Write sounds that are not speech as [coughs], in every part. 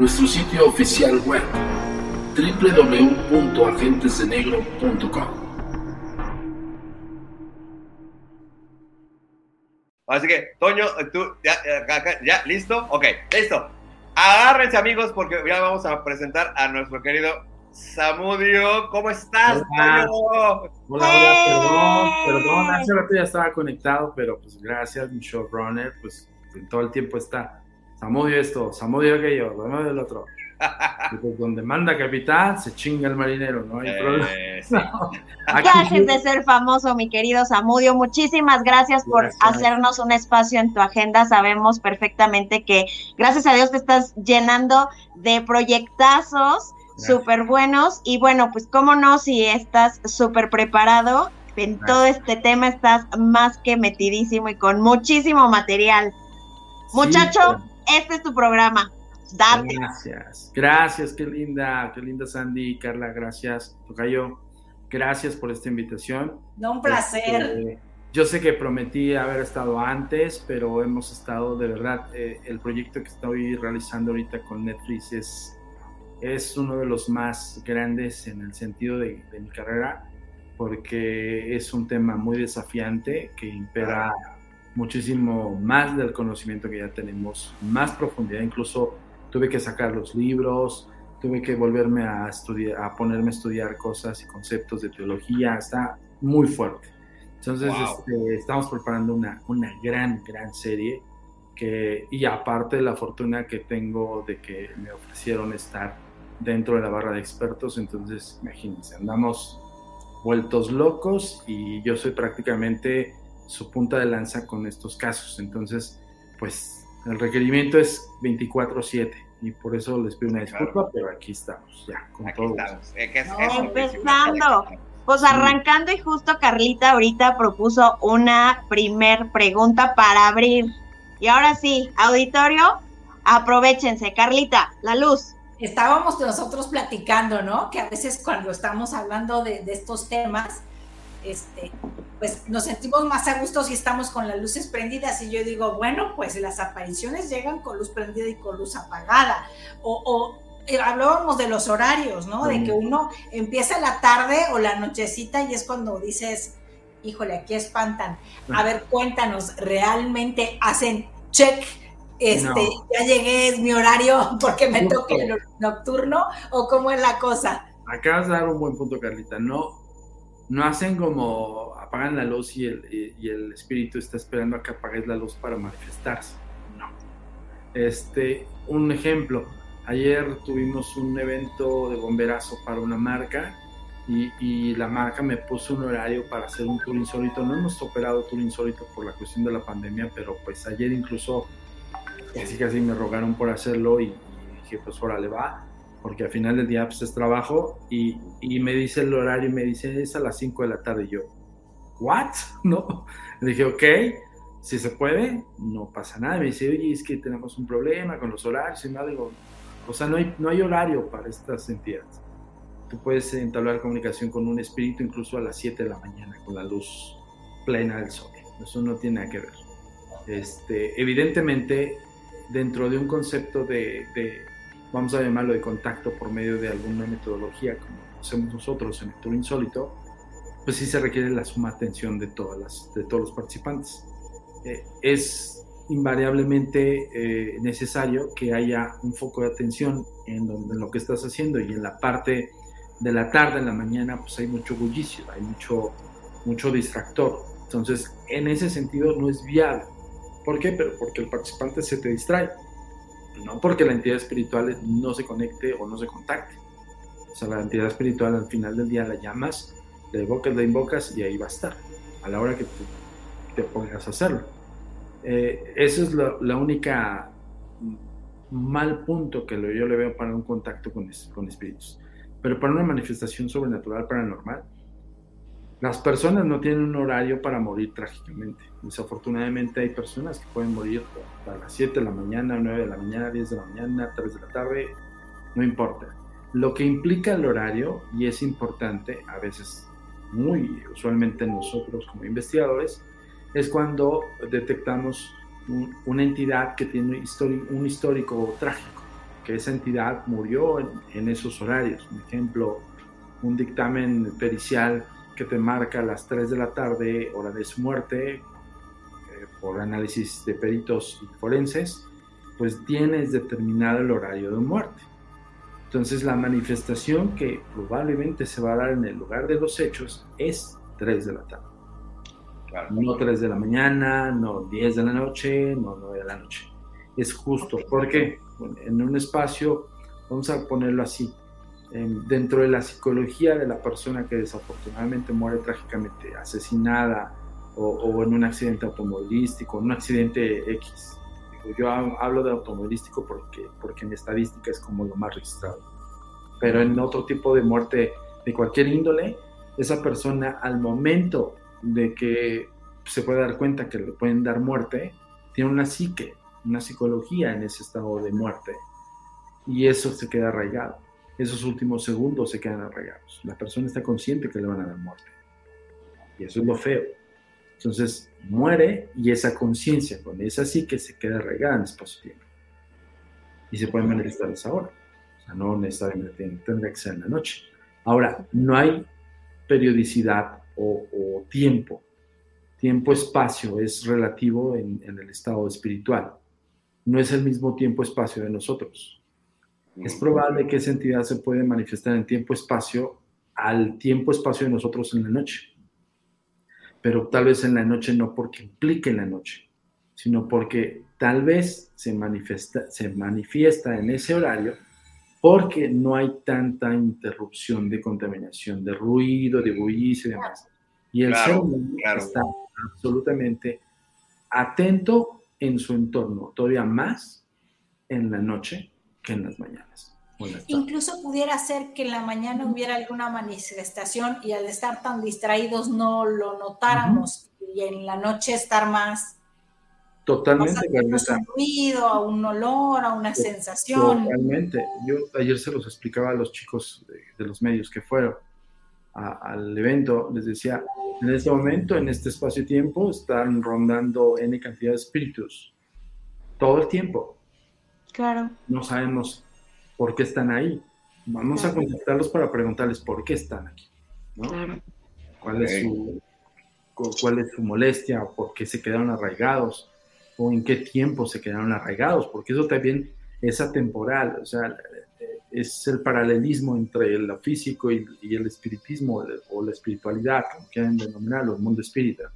Nuestro sitio oficial web, www.agentesdenegro.com. Así que, Toño, tú, ya, ya, ya, ¿listo? Ok, listo. Agárrense, amigos, porque ya vamos a presentar a nuestro querido Samudio. ¿Cómo estás, Hola. Toño? Hola, hola, perdón, perdón, hace rato ya estaba conectado, pero pues gracias, mi showrunner, pues en todo el tiempo está Samudio esto, Samudio aquello, Samudio el otro. [laughs] Y, pues, donde manda capitán, se chinga el marinero, no hay problema. Eh, sí. [laughs] No, Dejes de ser famoso, mi querido Samudio. Muchísimas gracias por Gracias. hacernos un espacio en tu agenda. Sabemos perfectamente que, gracias a Dios, te estás llenando de proyectazos súper buenos. Y bueno, pues cómo no, si estás súper preparado en todo este tema, estás más que metidísimo y con muchísimo material. Muchacho, este es tu programa. Date. Gracias, gracias, qué linda, qué linda Sandy, Carla, gracias, Tocayo, gracias por esta invitación. No, un placer. Este, yo sé que prometí haber estado antes, pero hemos estado de verdad. eh, el proyecto que estoy realizando ahorita con Netflix es, es uno de los más grandes en el sentido de, de mi carrera, porque es un tema muy desafiante que impera muchísimo más del conocimiento que ya tenemos, más profundidad. Incluso tuve que sacar los libros, tuve que volverme a estudiar, a ponerme a estudiar cosas y conceptos de teología. Está muy fuerte. Entonces, Wow. este, estamos preparando una, una gran, gran serie. Que, y aparte la fortuna que tengo de que me ofrecieron estar dentro de la barra de expertos, entonces imagínense, andamos vueltos locos y yo soy prácticamente su punta de lanza con estos casos. Entonces, pues el requerimiento es 24/7 y por eso les pido una disculpa, Claro. pero aquí estamos ya con Aquí todo. estamos. Que es- No, es- empezando. Pues arrancando y justo Carlita ahorita propuso una primer pregunta para abrir. Y ahora sí, auditorio, aprovechense. Carlita, la luz. Estábamos nosotros platicando, ¿no? Que a veces cuando estamos hablando de, de estos temas, este, pues nos sentimos más a gusto si estamos con las luces prendidas. Y yo digo, bueno, pues las apariciones llegan con luz prendida y con luz apagada. O, o, eh, hablábamos de los horarios, ¿no? De que uno empieza la tarde o la nochecita y es cuando dices, híjole, aquí espantan. A ver, cuéntanos, ¿realmente hacen check? Este, No. ya llegué, es mi horario porque me toca el nocturno o cómo es la cosa. Acabas de dar un buen punto, Carlita. No, no hacen como apagan la luz y el, y- el espíritu está esperando a que apagues la luz para manifestarse. No. Este, un ejemplo, Ayer tuvimos un evento de bomberazo para una marca y, y, la marca me puso un horario para hacer un tour insólito. No hemos operado tour insólito por la cuestión de la pandemia, pero pues ayer incluso casi casi me rogaron por hacerlo y, y dije, pues le va, porque al final del día pues es trabajo y, y, me dice el horario y me dice, es a las 5 de la tarde y yo, ¿what? [laughs] No, le dije, ok, si se puede, no pasa nada. Me dice, oye, es que tenemos un problema con los horarios y nada, digo, o sea, no hay, no hay horario para estas entidades. Tú puedes entablar comunicación con un espíritu incluso a las 7 de la mañana con la luz plena del sol. Eso no tiene nada que ver. Este, evidentemente, dentro de un concepto de, de, vamos a llamarlo de contacto por medio de alguna metodología, como hacemos nosotros en el Tour Insólito, pues sí se requiere la suma atención de, todas las, de todos los participantes. Eh, es invariablemente eh, necesario que haya un foco de atención en, donde, en lo que estás haciendo y en la parte de la tarde, en la mañana, pues hay mucho bullicio, hay mucho, mucho distractor. Entonces, en ese sentido no es viable. ¿Por qué? Pero porque el participante se te distrae. No porque la entidad espiritual no se conecte o no se contacte. O sea, la entidad espiritual al final del día la llamas, la evocas, la invocas y ahí va a estar. A la hora que te pongas a hacerlo. Eh, es lo, la única mal punto que yo le veo para un contacto con, con espíritus. Pero para una manifestación sobrenatural paranormal, las personas no tienen un horario para morir trágicamente. Desafortunadamente hay personas que pueden morir a las 7 de la mañana, 9 de la mañana, 10 de la mañana, 3 de la tarde, no importa. Lo que implica el horario, y es importante, a veces muy usualmente nosotros como investigadores, es cuando detectamos un, una entidad que tiene un histórico trágico que esa entidad murió en, en esos horarios. Por ejemplo, un dictamen pericial que te marca a las 3 de la tarde, hora de su muerte, eh, por análisis de peritos y forenses, pues tienes determinado el horario de muerte. Entonces la manifestación que probablemente se va a dar en el lugar de los hechos es 3 de la tarde. Claro. No 3 de la mañana, no 10 de la noche, no 9 de la noche. Es justo. ¿Por qué? en un espacio, vamos a ponerlo así, dentro de la psicología de la persona que desafortunadamente muere trágicamente asesinada o, en un accidente automovilístico, en un accidente X. Yo hablo de automovilístico porque, porque en estadística es como lo más registrado. Pero en otro tipo de muerte de cualquier índole, esa persona al momento de que se puede dar cuenta que le pueden dar muerte, tiene una psique, una psicología en ese estado de muerte. Y eso se queda arraigado. Esos últimos segundos se quedan arraigados. La persona está consciente que le van a dar muerte. Y eso es lo feo. Entonces muere y esa conciencia con esa que se queda arraigada en espacio-tiempo. Y se puede manifestar esa hora. O sea, no necesariamente tendría que ser en la noche. Ahora, no hay periodicidad o, o tiempo. Tiempo-espacio es relativo en, en el estado espiritual no es el mismo tiempo-espacio de nosotros. Es probable que esa entidad se puede manifestar en tiempo-espacio al tiempo-espacio de nosotros en la noche. Pero tal vez en la noche no porque implique en la noche, sino porque tal vez se manifiesta, se manifiesta en ese horario porque no hay tanta interrupción de contaminación, de ruido, de bullicio y demás. Y el ser humano está absolutamente atento en su entorno, todavía más en la noche que en las mañanas. Incluso pudiera ser que en la mañana hubiera alguna manifestación y al estar tan distraídos no lo notáramos y en la noche estar más Totalmente, a un ruido, a un olor, a una sensación. Totalmente. Yo ayer se los explicaba a los chicos de, los medios que fueron al evento, les decía, en este momento, en este espacio-tiempo, están rondando N cantidad de espíritus. Todo el tiempo. Claro. No sabemos por qué están ahí. Vamos a contactarlos para preguntarles por qué están aquí. Claro. ¿Cuál, es su, ¿Cuál es su molestia? ¿Por qué se quedaron arraigados? ¿O en qué tiempo se quedaron arraigados? Porque eso también es atemporal. O sea, es el paralelismo entre lo físico y, el espiritismo o la espiritualidad, como quieran denominarlo, el mundo espírita.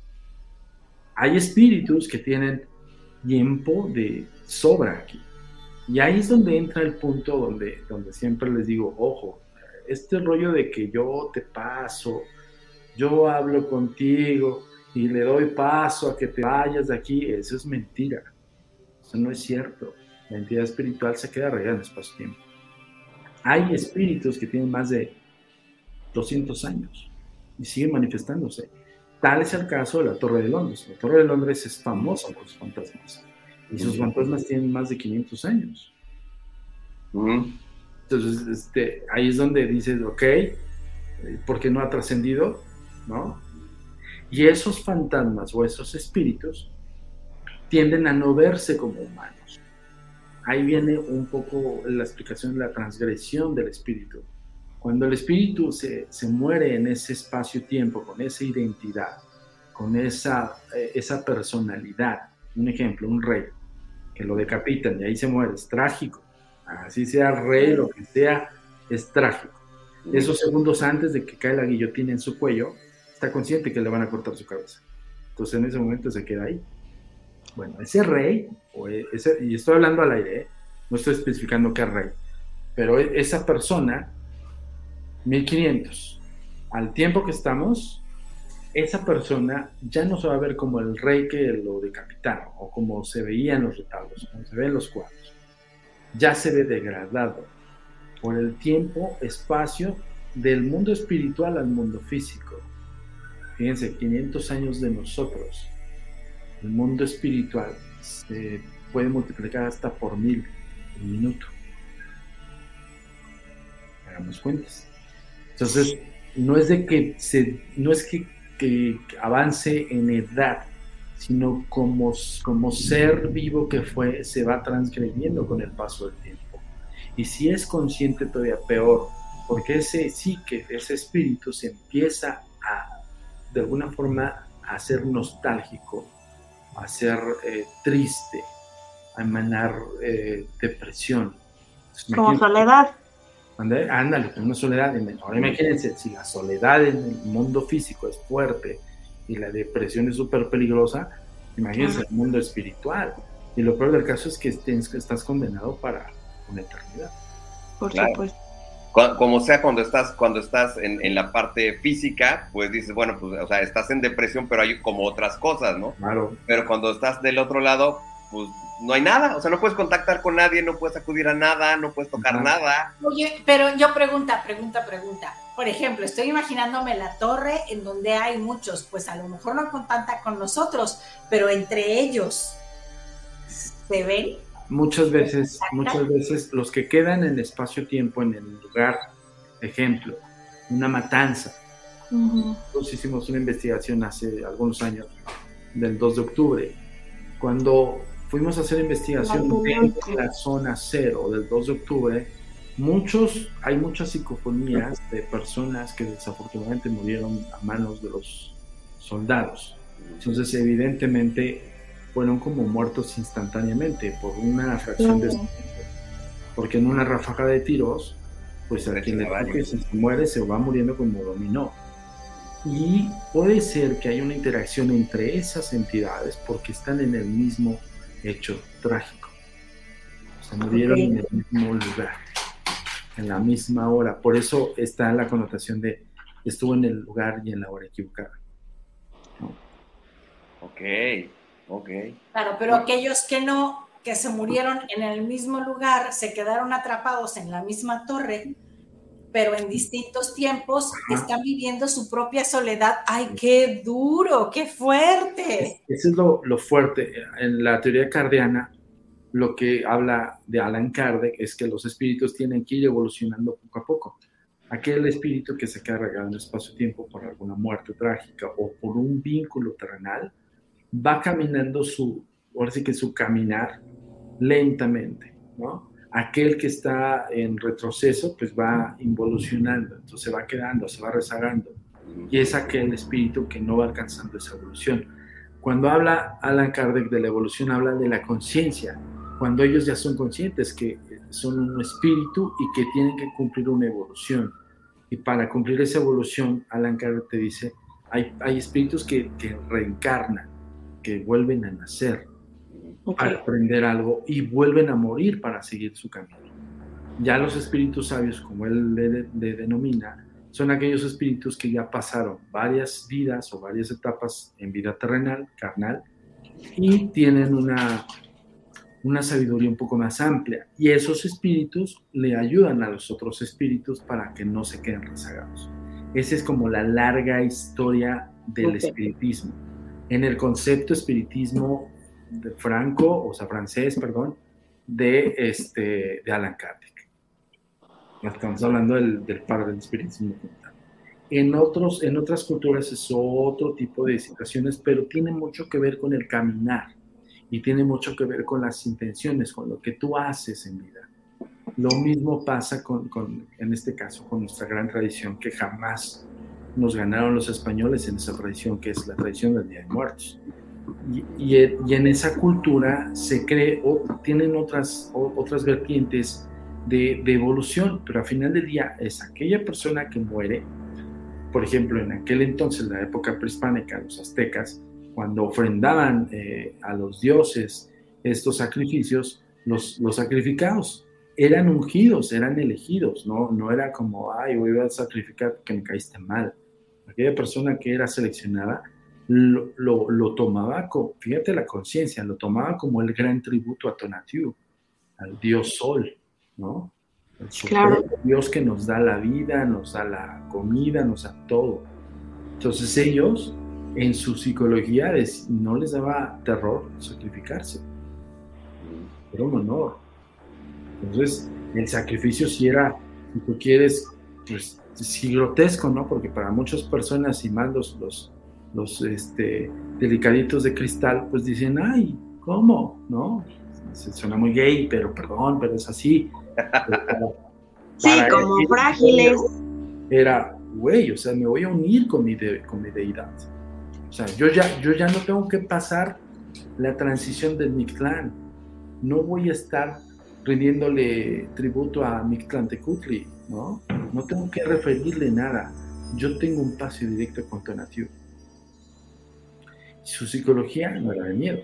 Hay espíritus que tienen tiempo de sobra aquí. Y ahí es donde entra el punto donde, donde siempre les digo, ojo, este rollo de que yo te paso, yo hablo contigo y le doy paso a que te vayas de aquí, eso es mentira. Eso no es cierto. La entidad espiritual se queda regada en espacio-tiempo. Hay espíritus que tienen más de 200 años y siguen manifestándose. Tal es el caso de la Torre de Londres. La Torre de Londres es famosa por sus fantasmas y sus fantasmas tienen más de 500 años. Entonces, este, ahí es donde dices, ok, ¿por qué no ha trascendido? ¿No? Y esos fantasmas o esos espíritus tienden a no verse como humanos. Ahí viene un poco la explicación de la transgresión del espíritu. Cuando el espíritu se, se muere en ese espacio-tiempo, con esa identidad, con esa, eh, esa personalidad, un ejemplo, un rey, que lo decapitan y ahí se muere, es trágico. Así sea rey, lo que sea, es trágico. Esos segundos antes de que cae la guillotina en su cuello, está consciente que le van a cortar su cabeza. Entonces en ese momento se queda ahí. Bueno, ese rey, o e, ese, y estoy hablando al aire, ¿eh? no estoy especificando qué rey, pero e, esa persona, 1500, al tiempo que estamos, esa persona ya no se va a ver como el rey que lo decapitaron, o como se veía en los retablos, como se ve en los cuadros. Ya se ve degradado por el tiempo, espacio del mundo espiritual al mundo físico. Fíjense, 500 años de nosotros el mundo espiritual se puede multiplicar hasta por mil un minuto. Hagamos cuentas. Entonces, no es de que se, no es que, avance en edad, sino como, como ser vivo que fue, se va transgrediendo con el paso del tiempo. Y si es consciente todavía peor, porque ese sí que ese espíritu se empieza a, de alguna forma, a ser nostálgico a ser eh, triste, a emanar eh, depresión. Como soledad. Ándale, una soledad. Ahora imagínense, si la soledad en el mundo físico es fuerte y la depresión es súper peligrosa, imagínense el mundo espiritual. Y lo peor del caso es que estás condenado para una eternidad. Por supuesto como sea cuando estás cuando estás en, la parte física, pues dices, bueno, pues, o sea, estás en depresión, pero hay como otras cosas, ¿no? Claro. Pero cuando estás del otro lado, pues no hay nada, o sea, no puedes contactar con nadie, no puedes acudir a nada, no puedes tocar nada. Oye, pero yo pregunta, pregunta, pregunta. Por ejemplo, estoy imaginándome la torre en donde hay muchos, pues a lo mejor no contacta con nosotros, pero entre ellos, ¿se ven? muchas veces, muchas veces los que quedan en espacio-tiempo, en el lugar, ejemplo, una matanza. Nosotros hicimos una investigación hace algunos años, del 2 de octubre, cuando fuimos a hacer investigación en la zona cero del 2 de octubre, muchos, hay muchas psicofonías de personas que desafortunadamente murieron a manos de los soldados. Entonces, evidentemente, fueron como muertos instantáneamente por una fracción de. Porque en una ráfaga de tiros, pues a quien le toque se muere, se va muriendo como dominó. Y puede ser que haya una interacción entre esas entidades porque están en el mismo hecho trágico. Se murieron en el mismo lugar, en la misma hora. Por eso está la connotación de estuvo en el lugar y en la hora equivocada. Ok. Ok. Claro, pero aquellos que no, que se murieron en el mismo lugar, se quedaron atrapados en la misma torre, pero en distintos tiempos están viviendo su propia soledad. ¡Ay, qué duro, qué fuerte! Eso es lo, lo fuerte. En la teoría cardiana, lo que habla de Alan Kardec es que los espíritus tienen que ir evolucionando poco a poco. Aquel espíritu que se queda regado en el espacio-tiempo por alguna muerte trágica o por un vínculo terrenal, va caminando su, ahora sí que su caminar lentamente, ¿no? Aquel que está en retroceso, pues va involucionando, entonces se va quedando, se va rezagando. Y es aquel espíritu que no va alcanzando esa evolución. Cuando habla Alan Kardec de la evolución, habla de la conciencia, cuando ellos ya son conscientes que son un espíritu y que tienen que cumplir una evolución. Y para cumplir esa evolución, Alan Kardec te dice, hay, hay espíritus que, que reencarnan, que vuelven a nacer. Para aprender algo y vuelven a morir para seguir su camino. Ya los espíritus sabios, como él le, denomina, son aquellos espíritus que ya pasaron varias vidas o varias etapas en vida terrenal, carnal, y tienen una, una sabiduría un poco más amplia. Y esos espíritus le ayudan a los otros espíritus para que no se queden rezagados. Esa es como la larga historia del espiritismo. En el concepto espiritismo de Franco, o sea, francés, perdón, de, este, de Alan Kardec. Estamos hablando del, del padre del espiritismo. En, otros, en otras culturas es otro tipo de situaciones, pero tiene mucho que ver con el caminar y tiene mucho que ver con las intenciones, con lo que tú haces en vida. Lo mismo pasa con, con, en este caso con nuestra gran tradición que jamás nos ganaron los españoles en esa tradición que es la tradición del Día de Muertos. Y, en esa cultura se cree, o tienen otras, otras vertientes de, evolución, pero al final del día es aquella persona que muere, por ejemplo, en aquel entonces, la época prehispánica, los aztecas, cuando ofrendaban eh, a los dioses estos sacrificios, los, los sacrificados eran ungidos, eran elegidos, ¿no? No era como, ay, voy a sacrificar porque me caíste mal. Aquella persona que era seleccionada lo, lo, tomaba, con, fíjate la conciencia, lo tomaba como el gran tributo a Tonatiuh, al dios sol, ¿no? El claro. dios que nos da la vida, nos da la comida, nos da todo. Entonces ellos, en su psicología, no les daba terror sacrificarse. Era un honor. Entonces, el sacrificio si era, si tú quieres, pues sí grotesco, ¿no? Porque para muchas personas y más los, los los este, delicaditos de cristal, pues dicen, ay, ¿cómo? ¿No? Se suena muy gay, pero perdón, pero es así. [laughs] sí, como frágiles. Era, güey, o sea, me voy a unir con mi, con mi deidad. O sea, yo ya, yo ya no tengo que pasar la transición del Mictlán. No voy a estar rindiéndole tributo a Mictlán Tecutli, ¿no? No tengo que referirle nada. Yo tengo un paso directo con Tonatiuh su psicología no era de miedo.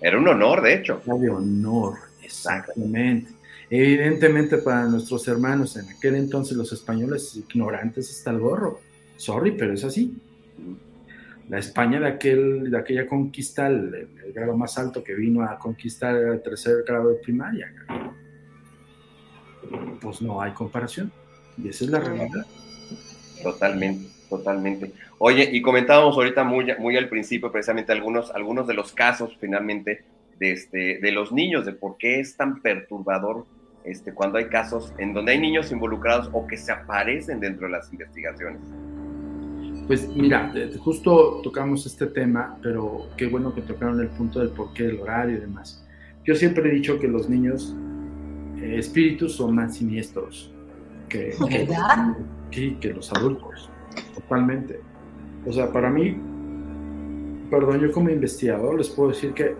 Era un honor, de hecho. Era de honor, exactamente. Evidentemente para nuestros hermanos en aquel entonces los españoles ignorantes hasta el gorro. Sorry, pero es así. La España de, aquel, de aquella conquista, el, grado más alto que vino a conquistar era el tercer grado de primaria. Pues no hay comparación. Y esa es la realidad. Totalmente, totalmente. Oye, y comentábamos ahorita muy, muy al principio precisamente algunos, algunos de los casos finalmente de, este, de los niños, de por qué es tan perturbador este, cuando hay casos en donde hay niños involucrados o que se aparecen dentro de las investigaciones. Pues mira, justo tocamos este tema, pero qué bueno que tocaron el punto del por qué, el horario y demás. Yo siempre he dicho que los niños eh, espíritus son más siniestros que, que, que los adultos, totalmente. O sea, para mí, perdón, yo como investigador les puedo decir que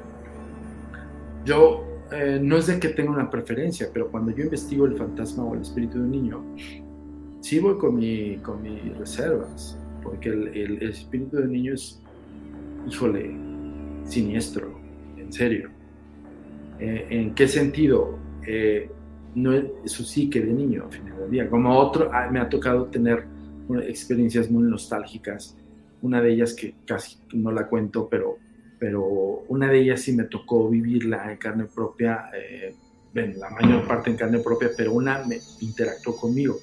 yo eh, no es de que tenga una preferencia, pero cuando yo investigo el fantasma o el espíritu de un niño, sí voy con, mi, con mis reservas, porque el, espíritu de un niño es, híjole, siniestro, en serio. Eh, ¿En qué sentido? Eh, no, eso sí que de niño, al final del día. Como otro, ah, me ha tocado tener experiencias muy nostálgicas una de ellas que casi no la cuento, pero, pero una de ellas sí me tocó vivirla en carne propia, eh, la mayor parte en carne propia, pero una me interactuó conmigo.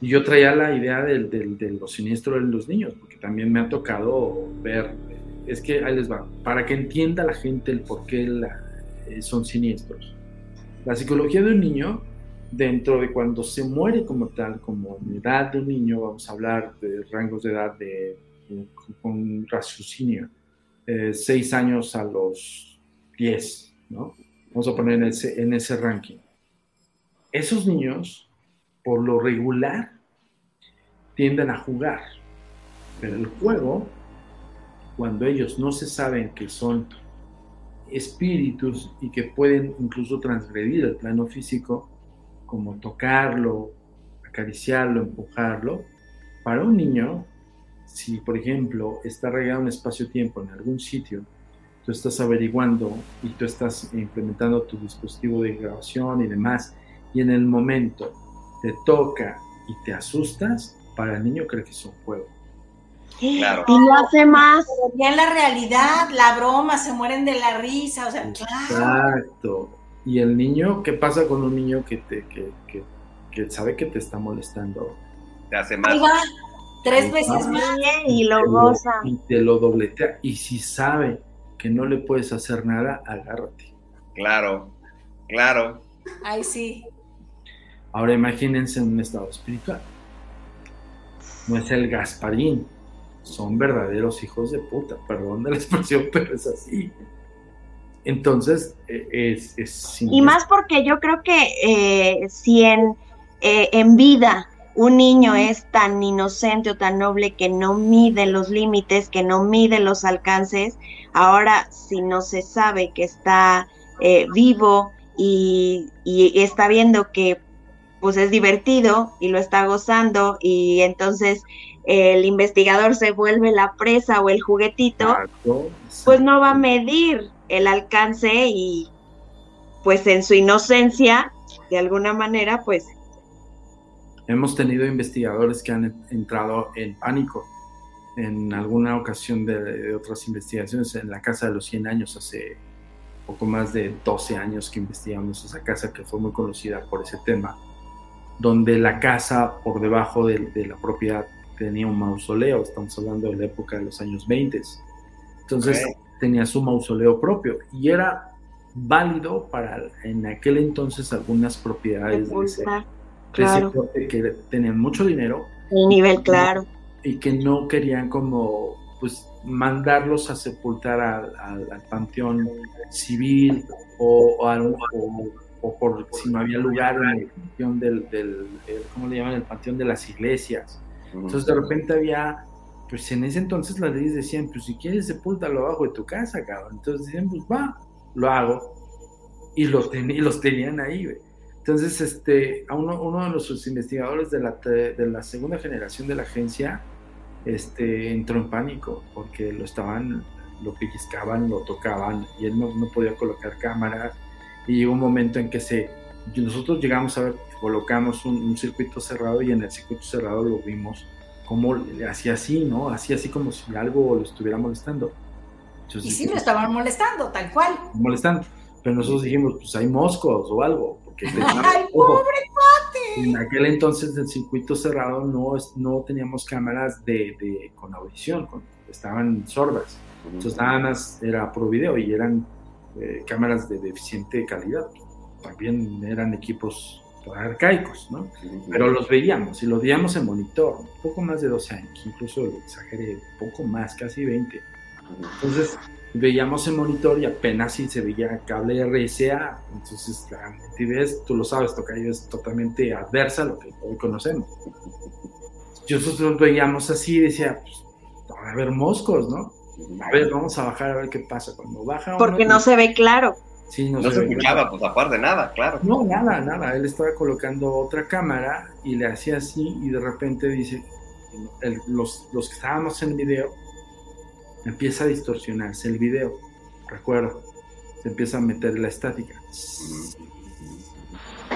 Y yo traía la idea del, del, de lo siniestro de los niños, porque también me ha tocado ver, es que ahí les va, para que entienda la gente el por qué eh, son siniestros. La psicología de un niño dentro de cuando se muere como tal, como en edad de un niño, vamos a hablar de rangos de edad de con raciocinio, eh, 6 años a los 10, ¿no? Vamos a poner en ese, en ese ranking. Esos niños, por lo regular, tienden a jugar, pero el juego, cuando ellos no se saben que son espíritus y que pueden incluso transgredir el plano físico, como tocarlo, acariciarlo, empujarlo, para un niño, si por ejemplo está regado un espacio-tiempo en algún sitio tú estás averiguando y tú estás implementando tu dispositivo de grabación y demás, y en el momento te toca y te asustas, para el niño cree que es un juego. Claro. Y lo hace más. ya en la realidad, la broma, se mueren de la risa, o sea, claro. Y el niño, ¿qué pasa con un niño que, te, que, que, que sabe que te está molestando? Te hace más. tres veces más. Y lo goza. Y te lo dobletea. Y si sabe que no le puedes hacer nada, agárrate. Claro, claro. Ay, sí. Ahora imagínense un estado espiritual. No es el Gasparín, son verdaderos hijos de puta, perdón de la expresión, [laughs] pero es así. Entonces, e, es... es y más. porque yo creo que eh, si en, eh, en vida un niño es tan inocente o tan noble que no mide los límites, que no mide los alcances, ahora si no se sabe que está eh, vivo y, y, está viendo que pues es divertido y lo está gozando y entonces el investigador se vuelve la presa o el juguetito, pues no va a medir el alcance y pues en su inocencia, de alguna manera, pues... Hemos tenido investigadores que han entrado en pánico en alguna ocasión de, otras investigaciones en la Casa de los 100 años, hace poco más de 12 años que investigamos esa casa que fue muy conocida por ese tema, donde la casa por debajo de, de la propiedad tenía un mausoleo, estamos hablando de la época de los años 20. Entonces tenía su mausoleo propio y era válido para en aquel entonces algunas propiedades de ese, claro. que tenían mucho dinero. Un nivel claro. Y que no querían como pues mandarlos a sepultar al, panteón civil o, o, por si no había lugar en el panteón del, del, ¿cómo le llaman? El panteón de las iglesias. Entonces de repente había, pues en ese entonces las leyes decían, pues si quieres sepúltalo abajo de tu casa, cabrón. Entonces decían, pues va, lo hago. Y los, los tenían ahí, güey. Entonces, este, a uno, uno de nuestros investigadores de la, de la segunda generación de la agencia este, entró en pánico porque lo estaban, lo pellizcaban, lo tocaban y él no, no podía colocar cámaras. Y llegó un momento en que se, nosotros llegamos a ver colocamos un, circuito cerrado y en el circuito cerrado lo vimos como hacía así, ¿no? Hacía así como si algo lo estuviera molestando. y sí, lo estaban molestando, tal cual. Molestando. Pero nosotros dijimos, pues hay moscos o algo. Porque [laughs] ¡Ay, pobre cuate! En aquel entonces del circuito cerrado no, no teníamos cámaras de, de con audición, estaban sordas. Entonces nada más era pro video y eran eh, cámaras de deficiente calidad. También eran equipos arcaicos, ¿no? Pero los veíamos y los veíamos en monitor, poco más de 12 años, incluso lo exageré, poco más, casi 20. Entonces veíamos en monitor y apenas si se veía cable RSA, entonces la nitidez, tú lo sabes, Tocayo, es totalmente adversa a lo que hoy conocemos. Nosotros veíamos así y decía, pues, a ver moscos, ¿no? A ver, vamos a bajar a ver qué pasa. Cuando baja. Porque no se ve claro no, se, escuchaba, pues aparte nada, claro. No, nada, nada. Él estaba colocando otra cámara y le hacía así y de repente dice, los, los que estábamos en el video, empieza a distorsionarse el video, recuerdo, se empieza a meter la estática.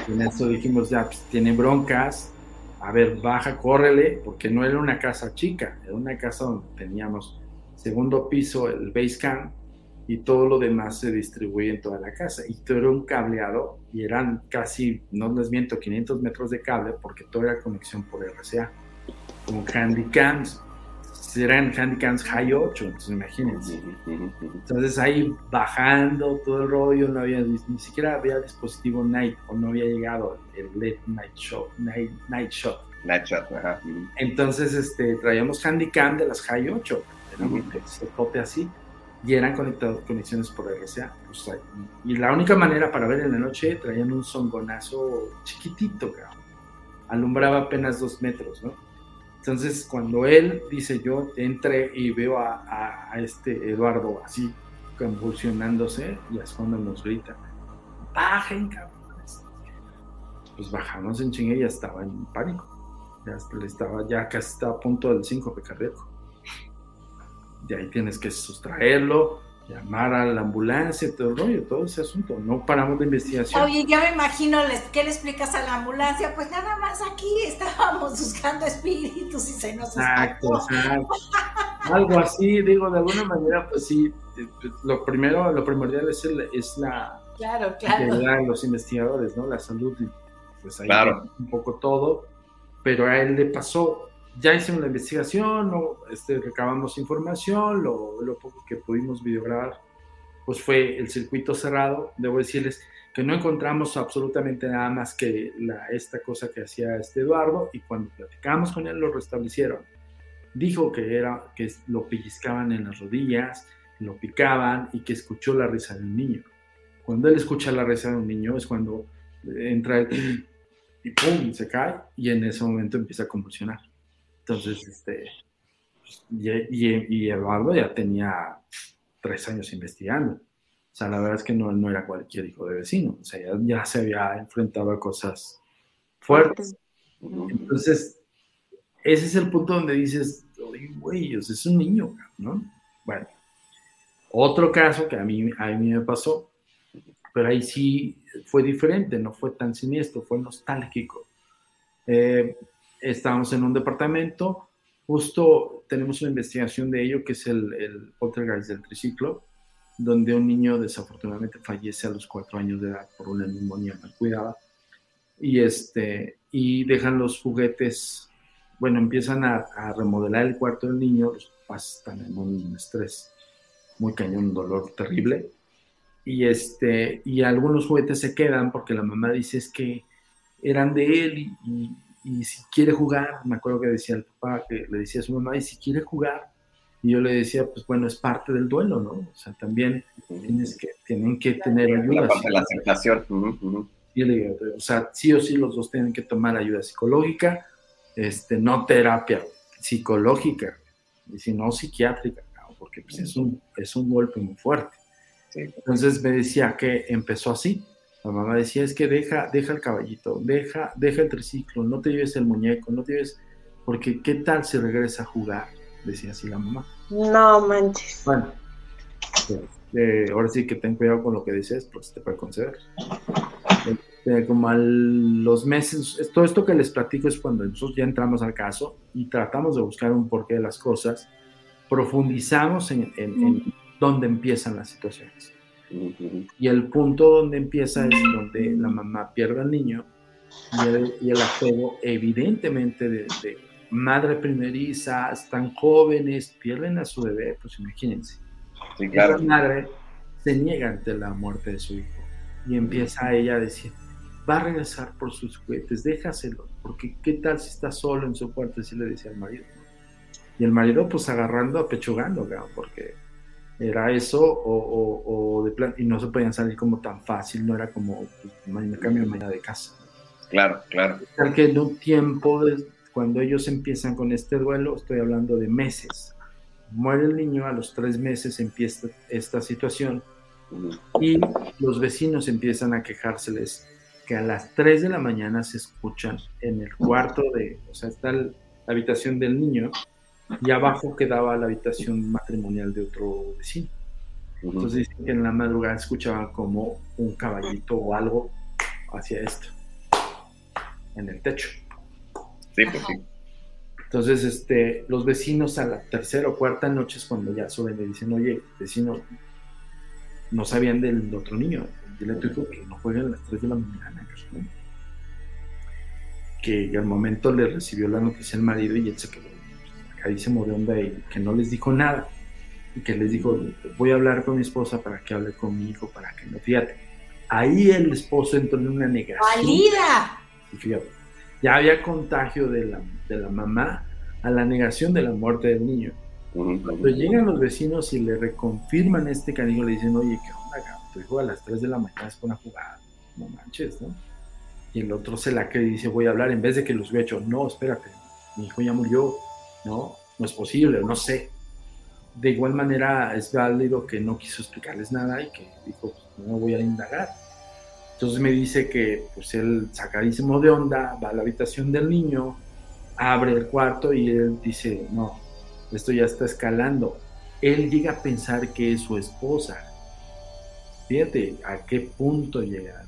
Y en eso dijimos, ya, pues tiene broncas, a ver, baja, córrele, porque no era una casa chica, era una casa donde teníamos segundo piso, el base camp, y todo lo demás se distribuye en toda la casa. Y todo era un cableado y eran casi, no les miento, 500 metros de cable porque todo era conexión por RCA. Con handycams, eran handycams high 8, entonces imagínense. Entonces ahí bajando todo el rollo, no había, ni siquiera había dispositivo night o no había llegado el LED night shot. Night, night shot. Night shot, Entonces este, traíamos handycam de las high 8, era un así y eran conectados, conexiones por RCA. Pues, y la única manera para ver en la noche traían un songonazo chiquitito, alumbraba apenas dos metros, ¿no? Entonces, cuando él dice, yo entré y veo a, este Eduardo así convulsionándose, y es cuando nos grita, bajen, cabrones. Pues bajamos en chingue y ya estaba en pánico. Ya estaba, ya casi estaba a punto del 5 cardíaco de ahí tienes que sustraerlo, llamar a la ambulancia, todo el rollo, todo ese asunto. No paramos de investigación. Oye, ya me imagino, ¿qué le explicas a la ambulancia? Pues nada más aquí estábamos buscando espíritus y se nos Exacto, exacto. Algo así, digo, de alguna manera, pues sí, eh, pues, lo primero, lo primordial es, el- es la Claro, claro. integridad de los investigadores, ¿no? La salud, pues ahí Claro. un poco todo, pero a él le pasó, ya hicimos la investigación, ¿no? este, recabamos información, lo, lo poco que pudimos videograbar, pues fue el circuito cerrado, debo decirles que no encontramos absolutamente nada más que la, esta cosa que hacía este Eduardo, y cuando platicamos con él lo restablecieron. Dijo que era que lo pellizcaban en las rodillas, lo picaban y que escuchó la risa de un niño. Cuando él escucha la risa de un niño es cuando entra el y pum, se cae y en ese momento empieza a convulsionar. Entonces, este, y, y- y Eduardo ya tenía tres años investigando. O sea, la verdad es que no, no era cualquier hijo de vecino. O sea, ya, ya se había enfrentado a cosas fuertes. Entonces, ese es el punto donde dices, "Oye, güey, es un niño, ¿no? Bueno, otro caso que a mí, a mí me pasó, pero ahí sí fue diferente, no fue tan siniestro, fue nostálgico. Eh, estábamos en un departamento, justo tenemos una investigación de ello, que es el, el poltergeist del triciclo, donde un niño desafortunadamente fallece a los cuatro años de edad por una neumonía mal cuidada. Y, este, y dejan los juguetes, bueno, empiezan a, remodelar el cuarto del niño, los papás están en un estrés muy cañón, un dolor terrible. Y, este, y algunos juguetes se quedan porque la mamá dice es que eran de él y- y si quiere jugar, me acuerdo que decía el papá, que le decía a su mamá, y si quiere jugar, y yo le decía, pues bueno, es parte del duelo, ¿no? O sea, también tienes que, tienen que tener La ayuda. parte de la aceptación. Y le digo, o sea, sí o sí los dos tienen que tomar ayuda psicológica, este, no terapia psicológica, y si no psiquiátrica, ¿no? porque pues, es, un, es un golpe muy fuerte. Sí. Entonces me decía que empezó así. La mamá decía, es que deja, deja el caballito, deja, deja el triciclo, no te lleves el muñeco, no te lleves, porque qué tal si regresa a jugar, decía así la mamá. No manches. Bueno, eh, ahora sí que ten cuidado con lo que dices, pues te puede conceder. Este, como a los meses, es- todo esto que les platico es cuando nosotros ya entramos al caso y tratamos de buscar un porqué de las cosas, profundizamos en, en- en dónde empiezan las situaciones. Y el punto donde empieza es donde la mamá pierde al niño y el, y el apego, evidentemente, de, de madre primeriza, están jóvenes, pierden a su bebé, pues imagínense. Sí, claro. Esa madre se niega ante la muerte de su hijo y empieza ella a decir, va a regresar por sus juguetes, déjaselo, porque qué tal si está solo en su cuarto, así le decía al marido. Y el marido pues agarrando, apechugando, porque era eso o, o- o de plan, y no se podían salir como tan fácil, no era como, pues, me cambio mañana de casa. Claro, claro. Tal que en un tiempo, de- cuando ellos empiezan con este duelo, estoy hablando de meses. Muere el niño, a los tres meses empieza esta situación y los vecinos empiezan a quejárseles que a las 3 de la mañana se escuchan en el cuarto de, o sea, está la habitación del niño y abajo quedaba la habitación matrimonial de otro vecino. Entonces dicen que en la madrugada escuchaban como un caballito o algo hacia esto, en el techo. Sí, pues sí. Entonces, este, los vecinos a la tercera o cuarta noche es cuando ya suben y dicen, oye, vecino, no sabían del otro niño. Dile a tu hijo que no juegue a las 3 de la mañana. ¿no? Que al momento le recibió la noticia el marido y él se quedó carísimo de onda y que no les dijo nada. Y que les dijo, voy a hablar con mi esposa para que hable con mi hijo, para que no, fíjate. Ahí el esposo entró en una negación. ¡Valida! Y fíjate, ya había contagio de la, de la mamá a la negación de la muerte del niño. Cuando llegan los vecinos y le reconfirman este cariño, le dicen, oye, ¿qué onda, cabrón? Tu hijo a las 3 de la mañana es con una jugada. No manches, ¿no? Y el otro se la cree y dice, voy a hablar, en vez de que los hubiera hecho, no, espérate, mi hijo ya murió, no, no es posible, no sé. De igual manera es válido que no quiso explicarles nada y que dijo, pues, no voy a indagar. Entonces me dice que pues él sacadísimo de onda, va a la habitación del niño, abre el cuarto y él dice, no, esto ya está escalando. él llega a pensar que es su esposa. Fíjate a qué punto llega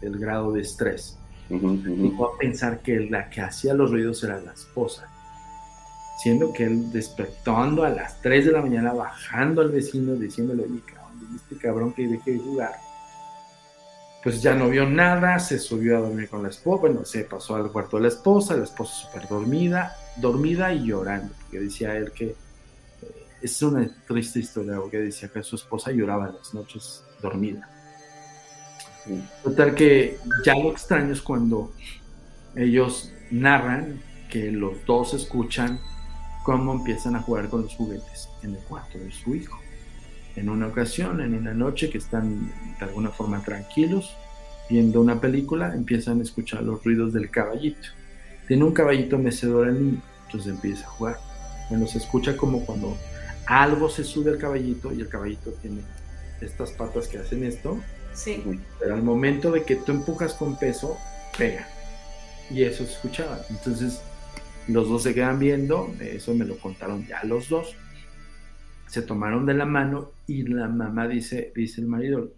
del grado de estrés. Llegó a pensar que la que hacía los ruidos era la esposa. Siendo que él despertando a las 3 de la mañana, bajando al vecino, diciéndole, oye, cabrón, este cabrón que deje de jugar. Pues ya no vio nada, se subió a dormir con la esposa, bueno, se pasó al cuarto de la esposa, la esposa súper dormida, dormida y llorando, porque decía él que es una triste historia, porque decía que su esposa lloraba en las noches dormida. Total que ya lo extraño es cuando ellos narran que los dos escuchan cómo empiezan a jugar con los juguetes en el cuarto de su hijo. En una ocasión, en una noche que están de alguna forma tranquilos, viendo una película, empiezan a escuchar los ruidos del caballito. Tiene un caballito mecedor el niño, entonces empieza a jugar. Bueno, se escucha como cuando algo se sube al caballito y el caballito tiene estas patas que hacen esto. Sí. Pero al momento de que tú empujas con peso, pega. Y eso se escuchaba. Entonces, los dos se quedan viendo, eso me lo contaron ya los dos. Se tomaron de la mano y la mamá dice, dice el marido,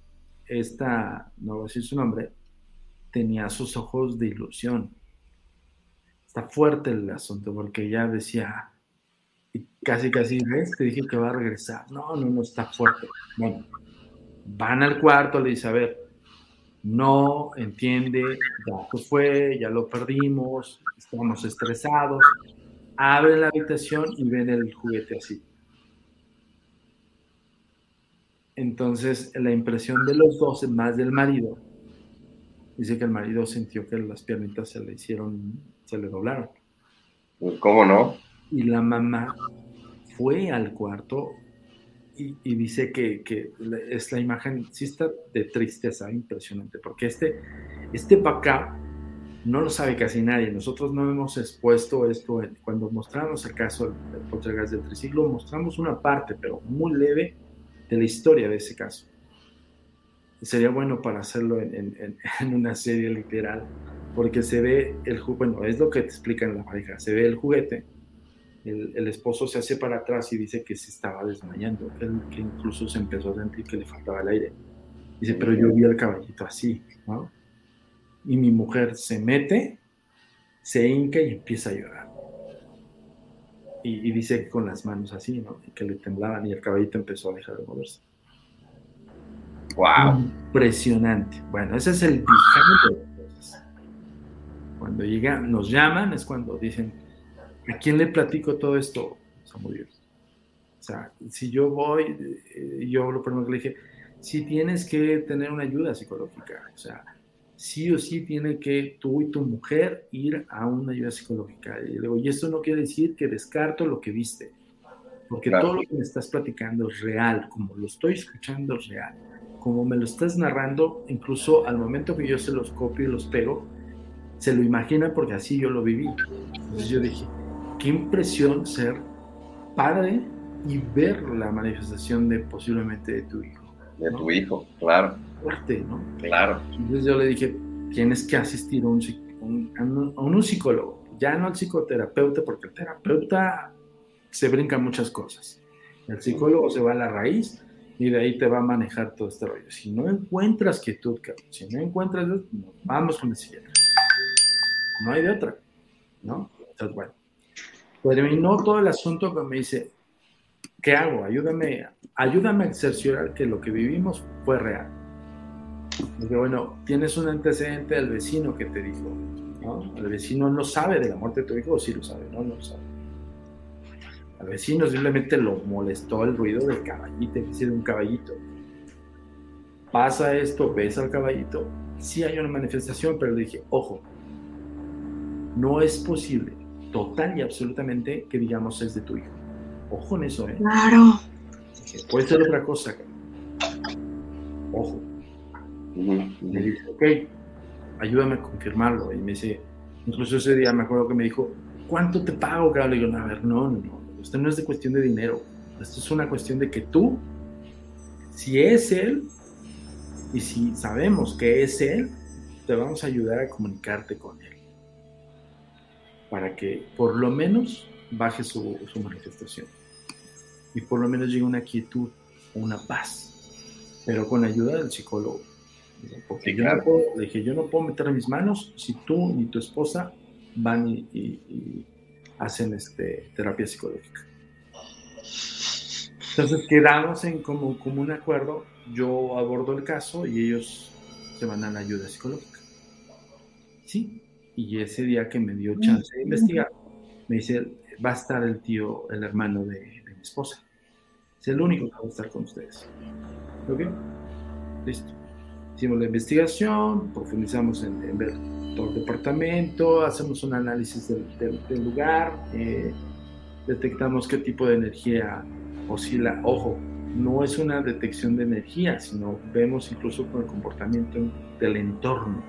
esta, no voy a decir su nombre, tenía sus ojos de ilusión. Está fuerte el asunto porque ella decía, y casi, casi, ¿ves? Te dije que va a regresar. No, no, no está fuerte. Bueno, van al cuarto, le dice, a ver, no entiende, ya que fue, ya lo perdimos, estamos estresados. Abre la habitación y ven el juguete así. Entonces, la impresión de los dos, más del marido, dice que el marido sintió que las piernitas se le hicieron, se le doblaron. ¿Cómo no? y la mamá fue al cuarto y, dice que, que, es la imagen, sí está de tristeza, impresionante, porque este, este acá no lo sabe casi nadie. Nosotros no hemos expuesto esto cuando mostramos el caso del poltergeist del triciclo, mostramos una parte, pero muy leve, de la historia de ese caso. Sería bueno para hacerlo en, en [laughs] una serie literal, porque se ve el juguete, bueno, es lo que te explica en la pareja, se ve el juguete, el, esposo se hace para atrás y dice que se estaba desmayando, que, incluso se empezó a sentir que le faltaba el aire. Dice, pero yo vi al caballito así, ¿no? Y mi mujer se mete, se hinca y empieza a llorar. Y, dice que con las manos así, ¿no? Y que le temblaban y el caballito empezó a dejar de moverse. ¡Wow! Impresionante. Bueno, ese es el Cuando llega, nos llaman, es cuando dicen, ¿A quién le platico todo esto, Samuel? O sea, si yo voy, eh, yo lo primero que le dije, sí tienes que tener una ayuda psicológica. O sea, sí o sí tiene que tú y tu mujer ir a una ayuda psicológica. Y digo, y esto no quiere decir que descarto lo que viste, porque todo lo que me estás platicando es real, como lo estoy escuchando es real, como me lo estás narrando, incluso al momento que yo se los copio y los pego, se lo imagina porque así yo lo viví. Entonces yo dije, qué impresión ser padre y ver la manifestación de posiblemente de tu hijo. De tu hijo, claro. Fuerte, ¿no? Claro. Entonces yo le dije, tienes que asistir a un, a un, psicólogo, ya no al psicoterapeuta, porque el terapeuta se brinca muchas cosas. El psicólogo se va a la raíz y de ahí te va a manejar todo este rollo. Si no encuentras quietud, si no encuentras, vamos con el siguiente. No hay de otra, ¿no? Entonces, bueno terminó todo el asunto que me dice, ¿qué hago? Ayúdame, ayúdame a cerciorar que lo que vivimos fue real. Dije, bueno, tienes un antecedente del vecino que te dijo, ¿no? El vecino no sabe de la muerte de tu hijo, o sí lo sabe, no, no lo sabe. Al vecino simplemente lo molestó el ruido del caballito, es decir, un caballito. Pasa esto, ves al caballito, sí hay una manifestación, pero le dije, ojo, no es posible total y absolutamente que digamos es de tu hijo. Ojo en eso, ¿eh? Claro. Puede ser otra cosa. Ojo. Me dice, ok, ayúdame a confirmarlo. Y me dice, incluso ese día me acuerdo que me dijo, ¿cuánto te pago, cabrón? Le digo, a ver, no, no, no. Esto no es de cuestión de dinero. Esto es una cuestión de que tú, si es él, y si sabemos que es él, te vamos a ayudar a comunicarte con él para que por lo menos baje su, manifestación. y por lo menos llega una quietud, una paz, pero con ayuda del psicólogo. Porque yo no puedo, le dije, yo no puedo meter mis manos si tú ni tu esposa van y, hacen este, terapia psicológica. Entonces quedamos en como, como un acuerdo, yo abordo el caso y ellos se van a la ayuda psicológica. Sí, y ese día que me dio chance de investigar, me dice, va a estar el tío, el hermano de, mi esposa. Es el único que va a estar con ustedes. ¿Ok? Listo. Hicimos la investigación, profundizamos en, ver todo el departamento, hacemos un análisis del, lugar, eh, detectamos qué tipo de energía oscila. Ojo, no es una detección de energía, sino vemos incluso con el comportamiento del entorno.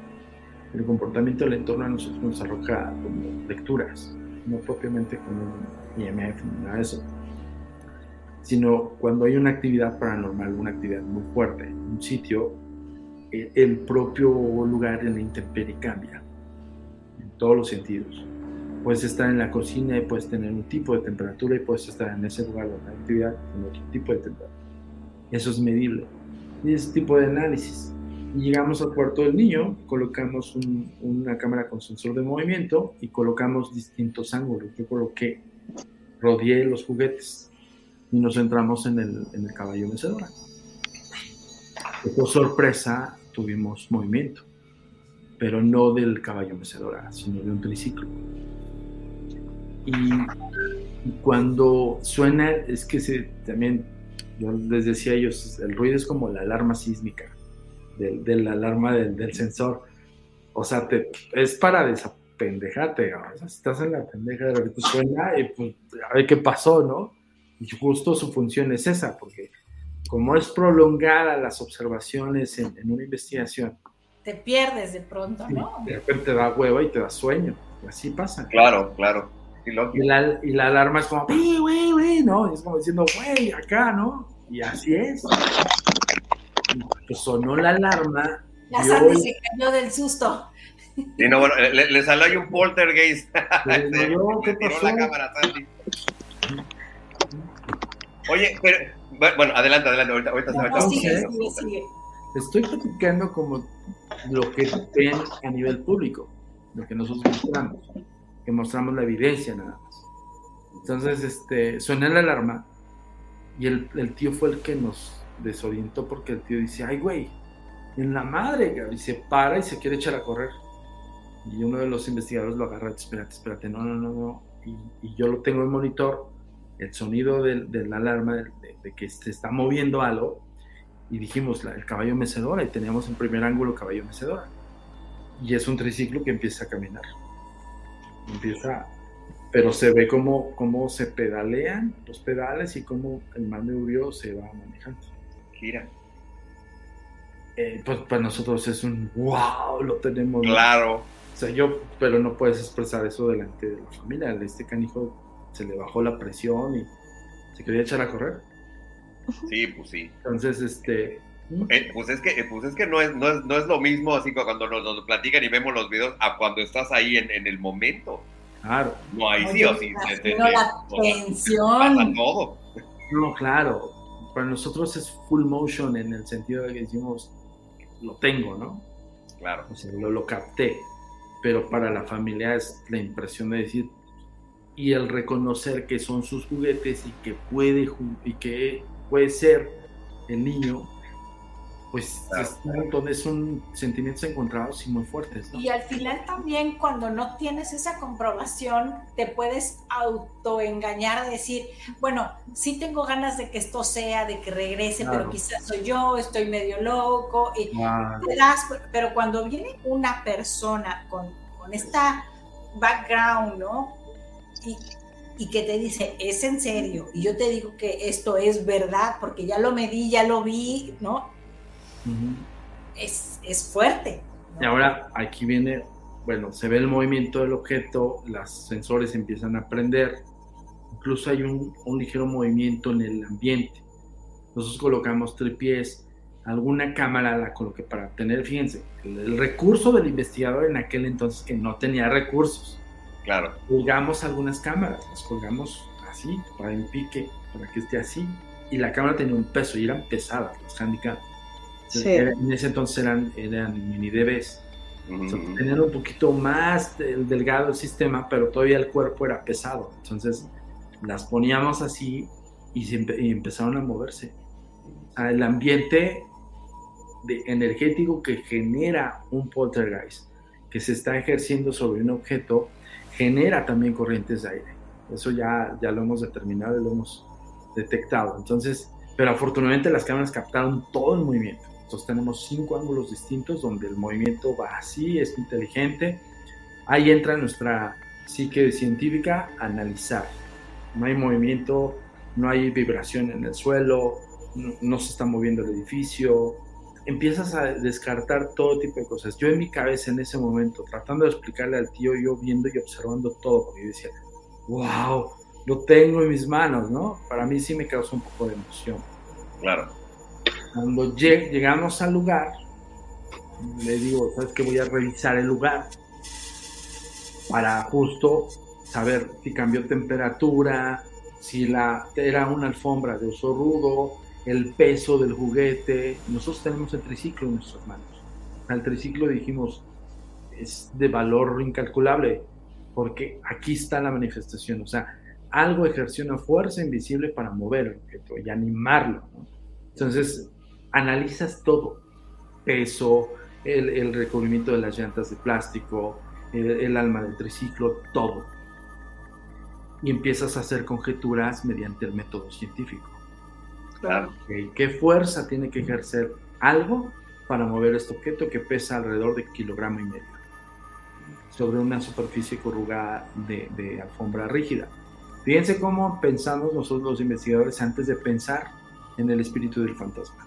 El comportamiento del entorno a nosotros nos arroja como lecturas, no propiamente con un IMF ni nada de eso, sino cuando hay una actividad paranormal, una actividad muy fuerte en un sitio, eh, el propio lugar en la intemperie cambia, en todos los sentidos. Puedes estar en la cocina y puedes tener un tipo de temperatura y puedes estar en ese lugar de la actividad con otro tipo de temperatura. Eso es medible. Y ese tipo de análisis. Llegamos al cuarto del niño, colocamos una cámara con sensor de movimiento y colocamos distintos ángulos. Yo coloqué, rodeé los juguetes y nos centramos en el, en el caballo mecedora. Por sorpresa, tuvimos movimiento, pero no del caballo mecedora, sino de un triciclo. Y, cuando suena, es que se, también, yo les decía a ellos, el ruido es como la alarma sísmica de, la alarma del, sensor. O sea, te, es para desapendejarte. O sea, estás en la pendeja de repente suena y pues a ver qué pasó, ¿no? Y justo su función es esa, porque como es prolongada las observaciones en, una investigación. Te pierdes de pronto, ¿no? De repente te da hueva y te da sueño. así pasa. Claro, claro. Y, la, y la alarma es como, güey, güey, ¿no? es como diciendo, güey, acá, ¿no? Y así es pues sonó la alarma. Ya Sandy se cayó del susto. Sí, no, bueno, le, le salió ahí un poltergeist. [laughs] ¿qué pasó? la cámara, Sandy. Oye, pero, bueno, adelante, adelante, ahorita, ahorita, no, sigue, sigue, sigue. Estoy platicando como lo que ven a nivel público, lo que nosotros mostramos, que mostramos la evidencia nada más. Entonces, este, suena la alarma y el, el tío fue el que nos desorientó porque el tío dice, ay, güey, en la madre, y se para y se quiere echar a correr. Y uno de los investigadores lo agarra, espérate, espérate, no, no, no, no. Y, yo lo tengo en monitor, el sonido de, la alarma de, que se está moviendo algo, y dijimos, el caballo mecedora, y teníamos en primer ángulo caballo mecedora. Y es un triciclo que empieza a caminar. Empieza pero se ve cómo, cómo se pedalean los pedales y cómo el manubrio se va manejando. Eh, pues para nosotros es un wow, lo tenemos. Claro. O sea, yo, pero no puedes expresar eso delante de la familia. Este canijo se le bajó la presión y se quería echar a correr. Sí, pues sí. Entonces, este. Eh, pues es que, eh, pues es que no es, no es, no es lo mismo así cuando nos, platican y vemos los videos a cuando estás ahí en, en el momento. Claro. No hay sí o sí. no, la tensión. todo. No, claro para nosotros es full motion en el sentido de que decimos, lo tengo, ¿no? Claro. O sea, lo, lo capté. Pero para la familia es la impresión de decir, y el reconocer que son sus juguetes y que puede, y que puede ser el niño pues es un montón, son sentimientos encontrados y muy fuertes. Y al final también cuando no tienes esa comprobación, te puedes autoengañar, decir, bueno, sí tengo ganas de que esto sea, de que regrese, pero quizás soy yo, estoy medio loco, y pero cuando viene una persona con, con esta background, ¿no? Y, y que te dice, es en serio, y yo te digo que esto es verdad, porque ya lo medí, ya lo vi, ¿no? Es, fuerte. Y ahora aquí viene, bueno, se ve el movimiento del objeto, los sensores empiezan a prender, incluso hay un, ligero movimiento en el ambiente. Nosotros colocamos tripiés, alguna cámara la coloqué para tener, fíjense, el, recurso del investigador en aquel entonces que no tenía recursos. Claro. Colgamos algunas cámaras, las colgamos así, para en pique. para que esté así. Y la cámara tenía un peso y eran pesadas las handicap. Sí. Era- en ese entonces eran, eran mini DBs. O sea, Ujú. tenían un poquito más del- delgado el sistema, pero todavía el cuerpo era pesado. Entonces las poníamos así y, se empe- y empezaron a moverse. O sea, el ambiente de- energético que genera un poltergeist, que se está ejerciendo sobre un objeto, genera también corrientes de aire. Eso ya, ya lo hemos determinado y lo hemos detectado. Entonces, pero afortunadamente las cámaras captaron todo el movimiento. Entonces tenemos cinco ángulos distintos donde el movimiento va así, es inteligente. Ahí entra nuestra psique científica analizar. No hay movimiento, no hay vibración en el suelo, no, se está moviendo el edificio. Empiezas a descartar todo tipo de cosas. Yo en mi cabeza en ese momento, tratando de explicarle al tío, yo viendo y observando todo, yo decía, wow, lo tengo en mis manos, ¿no? Para mí sí me causó un poco de emoción. Claro. Cuando lleg- llegamos al lugar, le digo, ¿sabes qué? Voy a revisar el lugar para justo saber si cambió temperatura, si la, era una alfombra de uso rudo, el peso del juguete. Nosotros tenemos el triciclo en nuestras manos. Al triciclo dijimos, es de valor incalculable, porque aquí está la manifestación. O sea, algo ejerció una fuerza invisible para mover el objeto y animarlo. ¿no? Entonces, analizas todo, peso, el, el recubrimiento de las llantas de plástico, el, el alma del triciclo, todo. Y empiezas a hacer conjeturas mediante el método científico. Claro. ¿Qué fuerza tiene que ejercer algo para mover este objeto que pesa alrededor de kilogramo y medio sobre una superficie corrugada de, de alfombra rígida? Fíjense cómo pensamos nosotros los investigadores antes de pensar en el espíritu del fantasma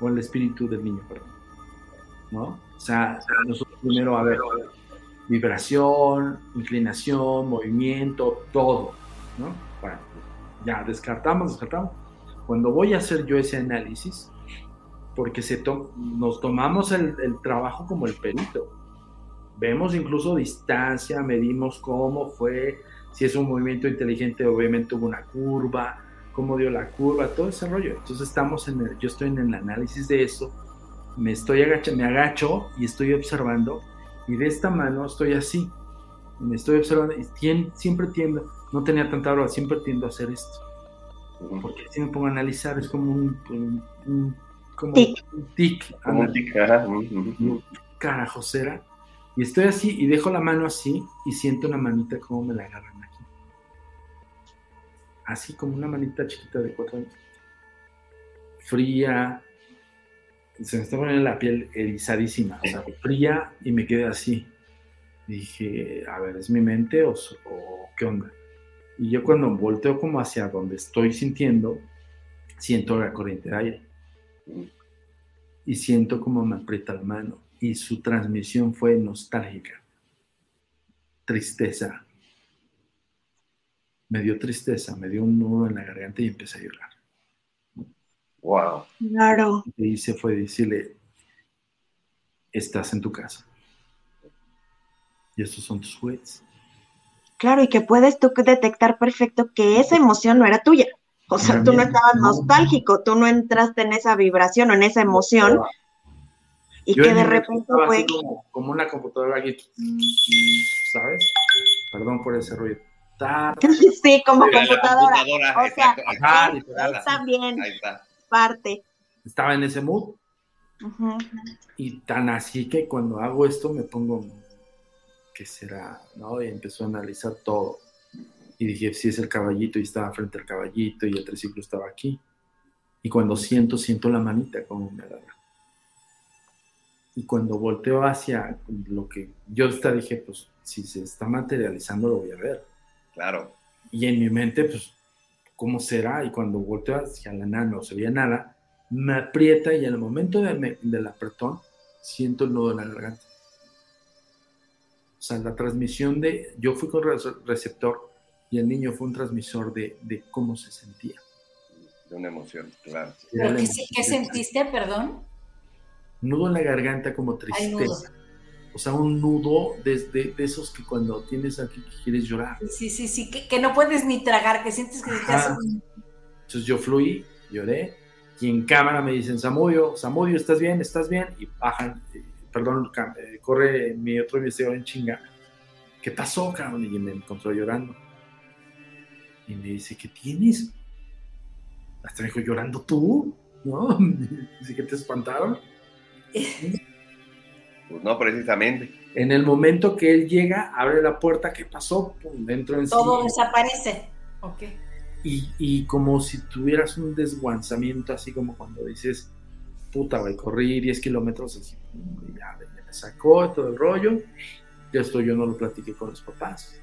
o el espíritu del niño, perdón. ¿No? O sea, nosotros primero, a ver, vibración, inclinación, movimiento, todo, ¿no? Bueno, ya descartamos, descartamos. Cuando voy a hacer yo ese análisis, porque se to nos tomamos el, el trabajo como el perito, vemos incluso distancia, medimos cómo fue, si es un movimiento inteligente, obviamente hubo una curva, cómo dio la curva, todo ese rollo. Entonces estamos en el, yo estoy en el análisis de eso, me estoy agacho, me agacho y estoy observando y de esta mano estoy así, me estoy observando y tien, siempre tiendo, no tenía tanta hora, siempre tiendo a hacer esto, porque si me pongo a analizar es como un, un, un como Tic. un tic, Como un tic, ajá, carajosera. Y estoy así y dejo la mano así y siento una manita como me la agarran aquí. Así como una manita chiquita de cuatro años. Fría. Se me está poniendo la piel erizadísima. O sea, fría y me quedé así. Dije, a ver, ¿es mi mente o, o qué onda? Y yo cuando volteo como hacia donde estoy sintiendo, siento la corriente de aire y siento como me aprieta la mano. Y su transmisión fue nostálgica, tristeza. Me dio tristeza, me dio un nudo en la garganta y empecé a llorar. Wow. Claro. Lo que hice fue decirle, estás en tu casa. Y estos son tus juguetes. Claro, y que puedes tú detectar perfecto que esa emoción no era tuya. O sea, tú no estabas No. nostálgico, tú no entraste en esa vibración o en esa emoción y Yo que de repente fue... como una computadora aquí, ¿sabes? Perdón por ese ruido. [laughs] Sí, como computadora. computadora, O sea, exacto, Ajá, también Ahí está. parte. estaba en ese mood. Y tan así que cuando hago esto me pongo, ¿qué será? ¿No? Y empezó a analizar todo. Y dije, si es el caballito, y estaba frente al caballito, y el triciclo estaba aquí. Y cuando siento, siento la manita como me agarra. Y cuando volteo hacia lo que yo hasta dije, pues si se está materializando lo voy a ver. Claro. Y en mi mente, pues, ¿cómo será? Y cuando volteo hacia la nada, no se veía nada, me aprieta y en el momento de me- del apretón, siento el nudo en la garganta. O sea, la transmisión de, yo fui con re- receptor y el niño fue un transmisor de, de cómo se sentía. De una emoción, claro. ¿Qué, qué sentiste, perdón? Nudo en la garganta como Ay, nudo. tristeza. O sea, un nudo desde de esos que cuando tienes aquí que quieres llorar. Sí, sí, sí, que, que no puedes ni tragar, que sientes que te hace Entonces yo fluí, lloré, y en cámara me dicen, Samudio, Samudio, ¿estás bien? ¿Estás bien? Y bajan, eh, perdón, eh, corre mi otro investigador en chinga. ¿Qué pasó, cabrón? Y me encontró llorando. Y me dice, ¿qué tienes? Hasta me dijo, ¿llorando tú? ¿No? [laughs] Dice que te espantaron. [laughs] Pues no, precisamente. En el momento que él llega, abre la puerta, ¿qué pasó? Pum, dentro en Todo sí. desaparece. Ok. Y, y como si tuvieras un desguanzamiento, así como cuando dices, puta, voy a correr 10 kilómetros, así, y ya, me sacó todo el rollo. Y esto yo no lo platiqué con los papás.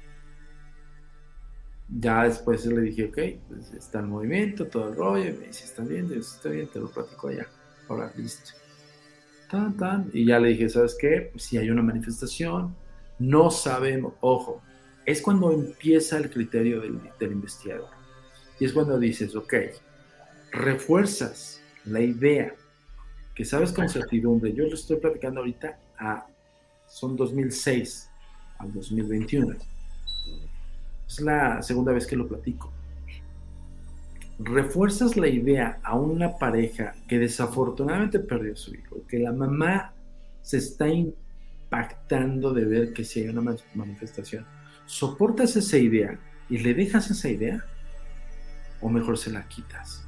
Ya después le dije, ok, pues está el movimiento, todo el rollo. Y me dice, está bien, está bien, te lo platico allá. Ahora, listo. Tan, tan. Y ya le dije, ¿sabes qué? Si hay una manifestación, no sabemos, ojo, es cuando empieza el criterio del, del investigador. Y es cuando dices, ok, refuerzas la idea que sabes con certidumbre. Yo lo estoy platicando ahorita a, son 2006 al 2021. Es la segunda vez que lo platico. Refuerzas la idea a una pareja que desafortunadamente perdió a su hijo, que la mamá se está impactando de ver que si hay una manifestación. ¿Soportas esa idea y le dejas esa idea? ¿O mejor se la quitas?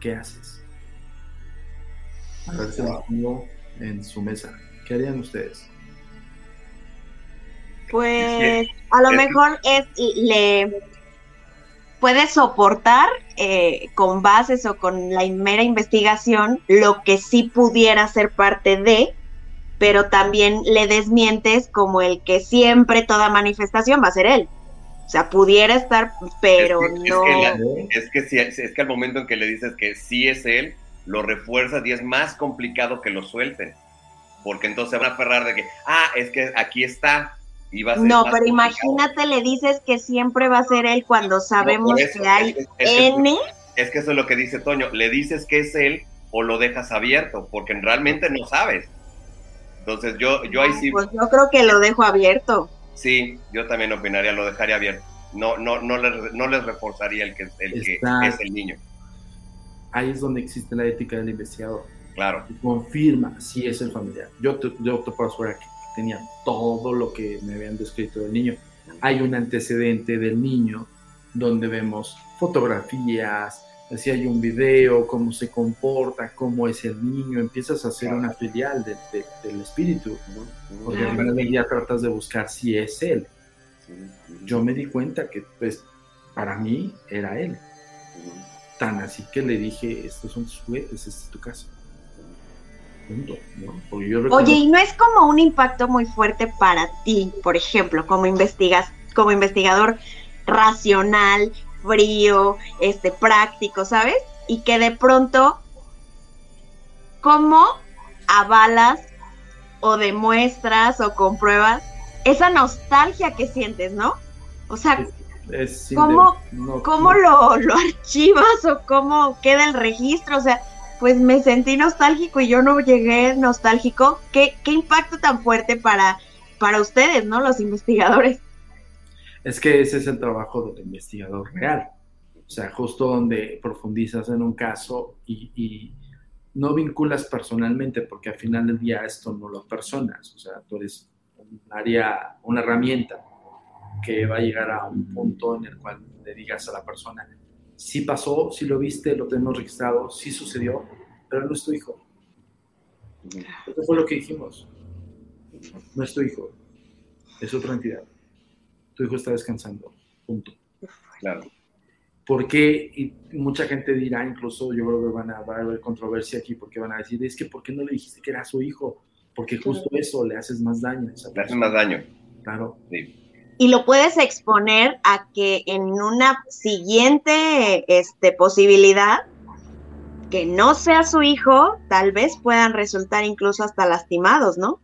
¿Qué haces? A ver, se lo pongo en su mesa. ¿Qué harían ustedes? Pues a lo mejor es le puede soportar eh, con bases o con la mera investigación lo que sí pudiera ser parte de, pero también le desmientes como el que siempre toda manifestación va a ser él. O sea, pudiera estar, pero es que, no. Es que, la, es, que si, es que al momento en que le dices que sí es él, lo refuerzas y es más complicado que lo suelten. Porque entonces se van a aferrar de que, ah, es que aquí está. A ser no, pero complicado. imagínate, le dices que siempre va a ser él cuando sabemos por eso, que hay es- es que- N. Es que eso es lo que dice Toño. Le dices que es él o lo dejas abierto, porque realmente no sabes. Entonces yo, yo ahí sí, Pues yo creo que lo dejo abierto. sí, yo también opinaría, lo dejaría abierto. No, no, no les, no les reforzaría el que, el que Está- es el niño. Ahí es donde existe la ética del investigador. Claro. Y confirma si es el familiar. Yo te, yo puedo asegurar que tenía todo lo que me habían descrito del niño. Hay un antecedente del niño donde vemos fotografías, si hay un video, cómo se comporta, cómo es el niño, empiezas a hacer Claro. una filial de- de- del espíritu, porque al Ujú. final del día tratas de buscar si es él. Yo me di cuenta que pues para mí era él. Tan así que le dije, estos son tus juguetes, esta es tu casa. Punto, ¿no? Porque yo Oye, ¿y no es como un impacto muy fuerte para ti, por ejemplo, como investigas, como investigador racional, frío, este, práctico, ¿sabes? Y que de pronto, ¿cómo avalas o demuestras o compruebas esa nostalgia que sientes, ¿no? O sea, es ¿cómo- de- no- ¿cómo no- lo, lo archivas o cómo queda el registro? O sea, pues me sentí nostálgico y yo no llegué nostálgico. ¿Qué, qué impacto tan fuerte para, para ustedes, ¿no? Los investigadores. Es que ese es el trabajo del investigador real. O sea, justo donde profundizas en un caso y, y no vinculas personalmente, porque al final del día esto no lo personas. O sea, tú eres un área, una herramienta que va a llegar a un punto en el cual le digas a la persona, sí pasó, sí lo viste, lo tenemos registrado, sí sucedió, pero no es tu hijo. Eso fue lo que dijimos. No es tu hijo, es otra entidad. Tu hijo está descansando. Punto. Claro. Porque y mucha gente dirá, incluso yo creo que van a, va a haber controversia aquí, porque van a decir, es que ¿por qué no le dijiste que era su hijo? Porque justo eso le haces más daño a esa Le hace persona. más daño. Claro. Sí. Y lo puedes exponer a que en una siguiente este, posibilidad, que no sea su hijo, tal vez puedan resultar incluso hasta lastimados, ¿no?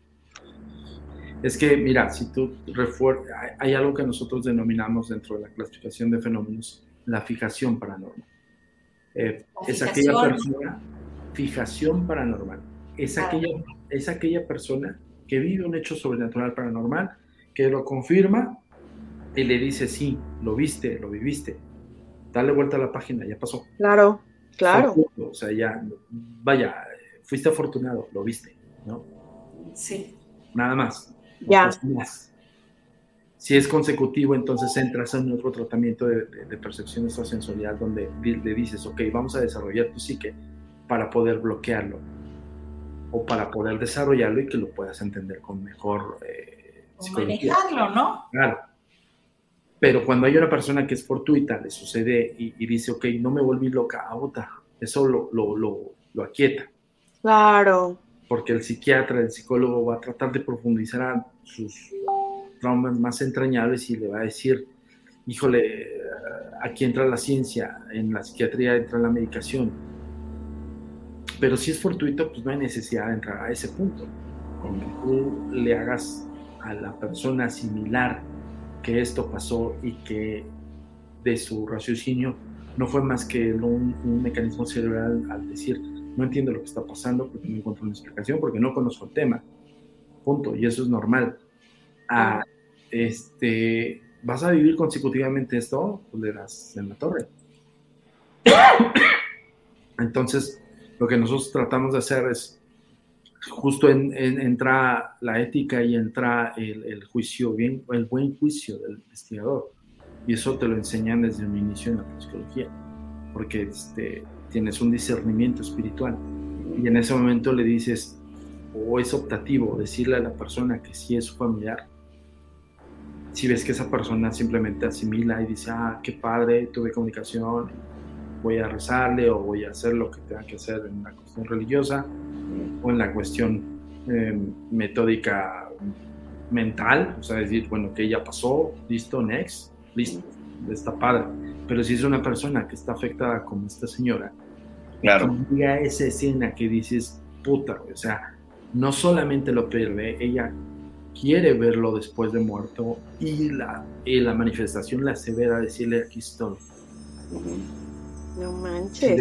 Es que, mira, si tú refuer- hay, algo que nosotros denominamos dentro de la clasificación de fenómenos, la fijación paranormal. Eh, es aquella persona, fijación paranormal, es aquella, es aquella persona que vive un hecho sobrenatural paranormal, que lo confirma y le dice, sí, lo viste, lo viviste, dale vuelta a la página, ya pasó. Claro, claro. O sea, ya, vaya, fuiste afortunado, lo viste, ¿no? Sí. Nada más. Ya. Si es consecutivo, entonces entras en otro tratamiento de, percepción extrasensorial donde le dices, ok, vamos a desarrollar tu psique para poder bloquearlo o para poder desarrollarlo y que lo puedas entender con mejor eh, manejarlo, ¿no? Claro. Pero cuando hay una persona que es fortuita, le sucede y, dice, ok, no me volví loca, agota, eso lo, lo, lo, lo aquieta. Claro. Porque el psiquiatra, el psicólogo va a tratar de profundizar sus traumas más entrañables y le va a decir, híjole, aquí entra la ciencia, en la psiquiatría entra la medicación. Pero si es fortuito, pues no hay necesidad de entrar a ese punto. Con que tú le hagas a la persona similar que esto pasó y que de su raciocinio no fue más que un, un, mecanismo cerebral al decir, no entiendo lo que está pasando porque no encuentro una explicación, porque no conozco el tema. Punto. Y eso es normal. Ah, este, ¿Vas a vivir consecutivamente esto? Pues le das en la torre. [coughs] Entonces, lo que nosotros tratamos de hacer es justo en, entra la ética y entra el, juicio, bien, el buen juicio del investigador. Y eso te lo enseñan desde un inicio en la psicología, porque este, tienes un discernimiento espiritual. Y en ese momento le dices, o es optativo decirle a la persona que sí es su familiar, si ves que esa persona simplemente asimila y dice, ah, qué padre, tuve comunicación, voy a rezarle o voy a hacer lo que tenga que hacer en la cuestión religiosa o en la cuestión em, metódica mental, o sea, decir, bueno, que ya pasó, listo, next, listo, está padre. Pero si es una persona que está afectada como esta señora, claro. diga esa escena que dices, puta, o sea, no solamente lo pierde, ella quiere verlo después de muerto y la, y la manifestación la severa decirle aquí estoy. No manches,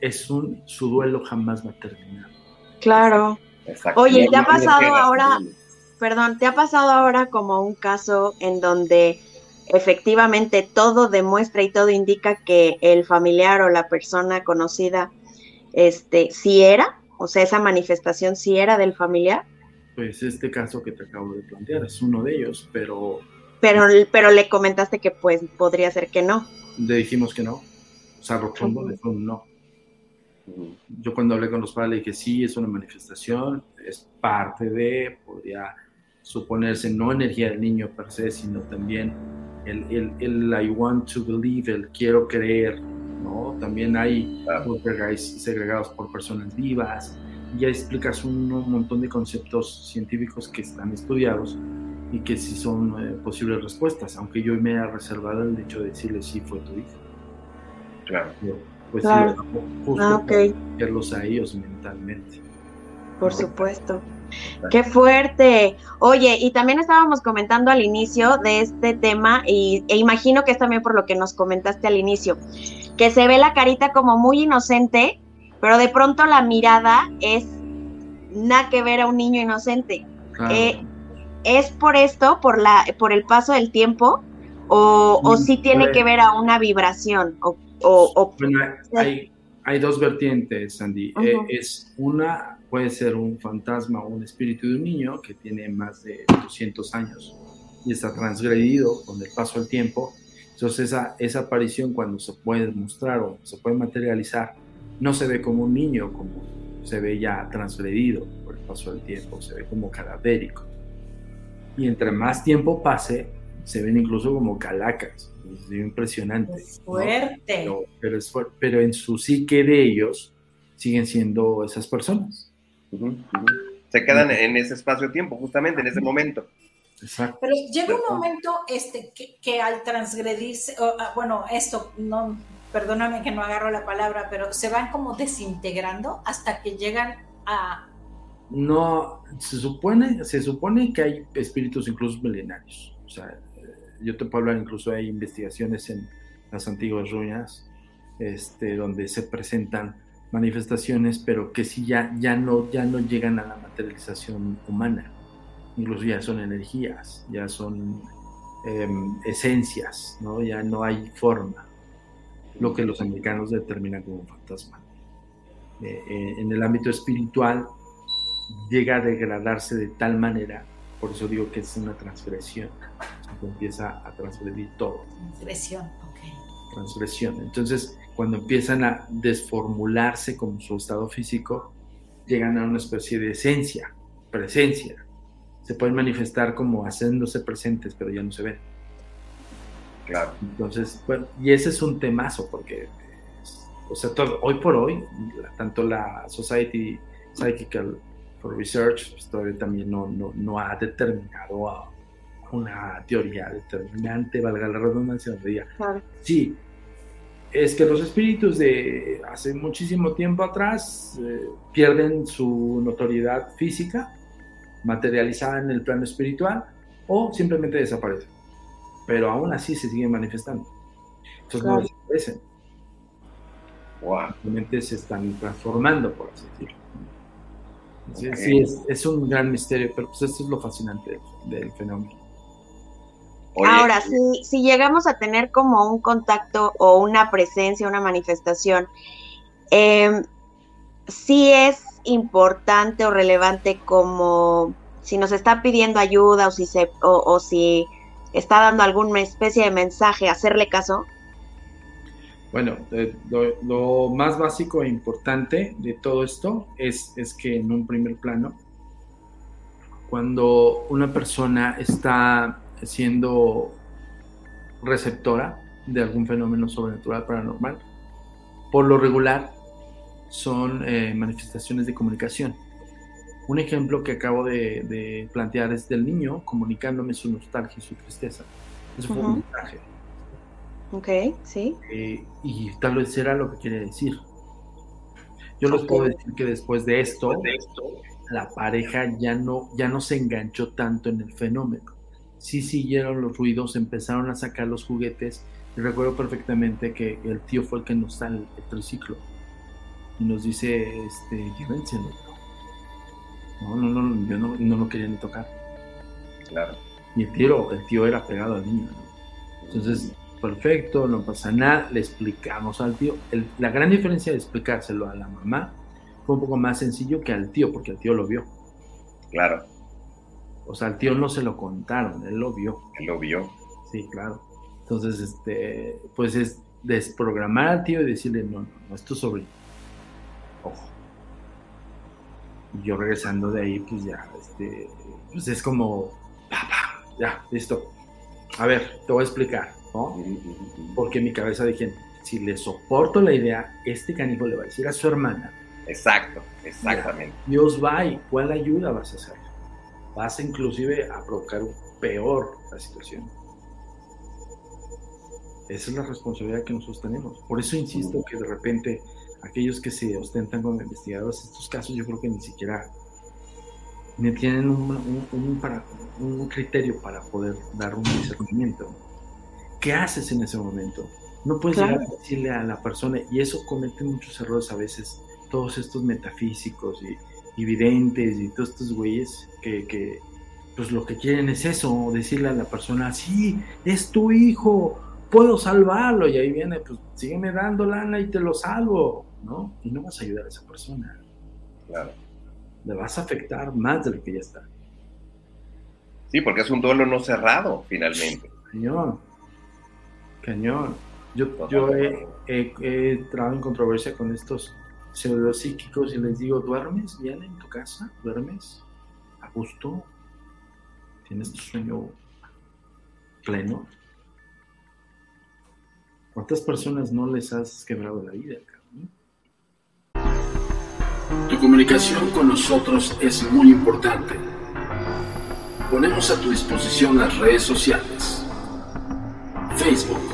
Es un, su duelo jamás va a terminar. Claro. Oye, ¿te ha pasado ahora, perdón, te ha pasado ahora como un caso en donde efectivamente todo demuestra y todo indica que el familiar o la persona conocida, este, sí era? O sea, esa manifestación sí era del familiar. Pues este caso que te acabo de plantear es uno de ellos, pero... Pero, pero le comentaste que pues podría ser que no. Le dijimos que no. O sea, rotundo le fue un no. Yo cuando hablé con los padres le dije, sí, es una manifestación, es parte de, podría suponerse no energía del niño per se, sino también el, el, el I want to believe, el quiero creer, también hay segregados por personas vivas, ya explicas un, montón de conceptos científicos que están estudiados y que sí son eh, posibles respuestas, aunque yo me haya reservado el hecho de decirle sí fue tu hijo. Claro. pues claro. justo ah, okay. a ellos mentalmente. Por supuesto. Qué fuerte. Oye, y también estábamos comentando al inicio de este tema, y, e imagino que es también por lo que nos comentaste al inicio, que se ve la carita como muy inocente, pero de pronto la mirada es nada que ver a un niño inocente. Eh, ¿Es por esto, por, la, por el paso del tiempo, o, o sí tiene que ver a una vibración? O, o, hay, hay, dos vertientes, Sandy. Eh, es una puede ser un fantasma o un espíritu de un niño que tiene más de 200 años y está transgredido con el paso del tiempo. Entonces esa, esa aparición cuando se puede mostrar o se puede materializar, no se ve como un niño, como se ve ya transgredido por el paso del tiempo, se ve como cadavérico. Y entre más tiempo pase, se ven incluso como calacas. Es impresionante. fuerte. Pero, pero en su psique de ellos siguen siendo esas personas. Se quedan en ese espacio-tiempo, justamente en ese momento. Exacto. Pero llega un momento este, que, al transgredirse, ah, bueno, esto, no, perdóname que no agarro la palabra, pero se van como desintegrando hasta que llegan a... No, se supone, se supone que hay espíritus incluso milenarios. O sea, yo te puedo hablar, incluso hay investigaciones en las antiguas ruinas, este, donde se presentan manifestaciones, pero que sí ya, ya, no, ya no llegan a la materialización humana. Incluso ya son energías, ya son em, esencias, ¿no? Ya no hay forma, lo que los americanos determinan como fantasma. Eh, eh, en el ámbito espiritual llega a degradarse de tal manera, por eso digo que es una transgresión, se empieza a transgredir todo. Transgresión, ok. Transgresión. Entonces, cuando empiezan a desformularse como su estado físico, llegan a una especie de esencia, presencia, se pueden manifestar como haciéndose presentes, pero ya no se ven. Claro. Entonces, bueno, y ese es un temazo, porque, o sea, todo, hoy por hoy, tanto la Society Psychical for Research, pues, todavía también no, no, no, ha determinado una teoría determinante, valga la redundancia, claro. sí, es que los espíritus de hace muchísimo tiempo atrás eh, pierden su notoriedad física materializada en el plano espiritual o simplemente desaparecen. Pero aún así se siguen manifestando. Entonces no desaparecen. Simplemente se están transformando, por así decirlo. Sí, es, un gran misterio, pero pues esto es lo fascinante del, fenómeno. Ahora, si, si llegamos a tener como un contacto o una presencia, una manifestación, eh, sí es importante o relevante como si nos está pidiendo ayuda o si, se, o, si está dando alguna especie de mensaje, hacerle caso? Bueno, eh, lo, más básico e importante de todo esto es, es que en un primer plano, cuando una persona está siendo receptora de algún fenómeno sobrenatural paranormal, por lo regular son eh, manifestaciones de comunicación. Un ejemplo que acabo de, plantear es del niño comunicándome su nostalgia y su tristeza. Eso fue un mensaje. Ok, sí. Eh, y tal vez era lo que quiere decir. Yo les puedo decir que después de esto, la pareja ya no, ya no se enganchó tanto en el fenómeno. Sí siguieron los ruidos, empezaron a sacar los juguetes. Y recuerdo perfectamente que el tío fue el que nos da el, triciclo y nos dice, este, llévenselo. No, no, no, yo no, no lo quería ni tocar. Claro. Y el tío, el tío era pegado al niño. Entonces, perfecto, no pasa nada, le explicamos al tío. la gran diferencia de explicárselo a la mamá fue un poco más sencillo que al tío, porque el tío lo vio. Claro. O sea, al tío no se lo contaron, él lo vio. Él lo vio. Sí, claro. Entonces, este, pues es desprogramar al tío y decirle, no, no, no es tu sobrino. Ojo. Y yo regresando de ahí, pues ya, este, pues es como, papá, ya, listo. A ver, te voy a explicar, ¿no? Porque en mi cabeza dije, si le soporto la idea, este canijo le va a decir a su hermana. Exacto, exactamente. Dios va y ¿cuál ayuda vas a hacer? Vas inclusive a provocar un peor la situación. Esa es la responsabilidad que nosotros tenemos. Por eso insisto que de repente aquellos que se ostentan como investigadores, estos casos yo creo que ni siquiera ni tienen un, un, criterio para poder dar un discernimiento. ¿Qué haces en ese momento? No puedes llegar a decirle a la persona, y eso comete muchos errores a veces, todos estos metafísicos y, videntes y todos estos güeyes que, que, pues lo que quieren es eso, decirle a la persona, sí, es tu hijo, puedo salvarlo, y ahí viene, pues sígueme dando lana y te lo salvo. ¿no? Y no vas a ayudar a esa persona. Claro. Le vas a afectar más de lo que ya está. Sí, porque es un duelo no cerrado, finalmente. Cañón. Cañón. Yo, yo he, entrado en controversia con estos pseudopsíquicos y les digo, ¿duermes bien en tu casa? ¿Duermes a gusto? ¿Tienes tu sueño pleno? ¿Cuántas personas no les has quebrado la vida? Tu comunicación con nosotros es muy importante. Ponemos a tu disposición las redes sociales. Facebook,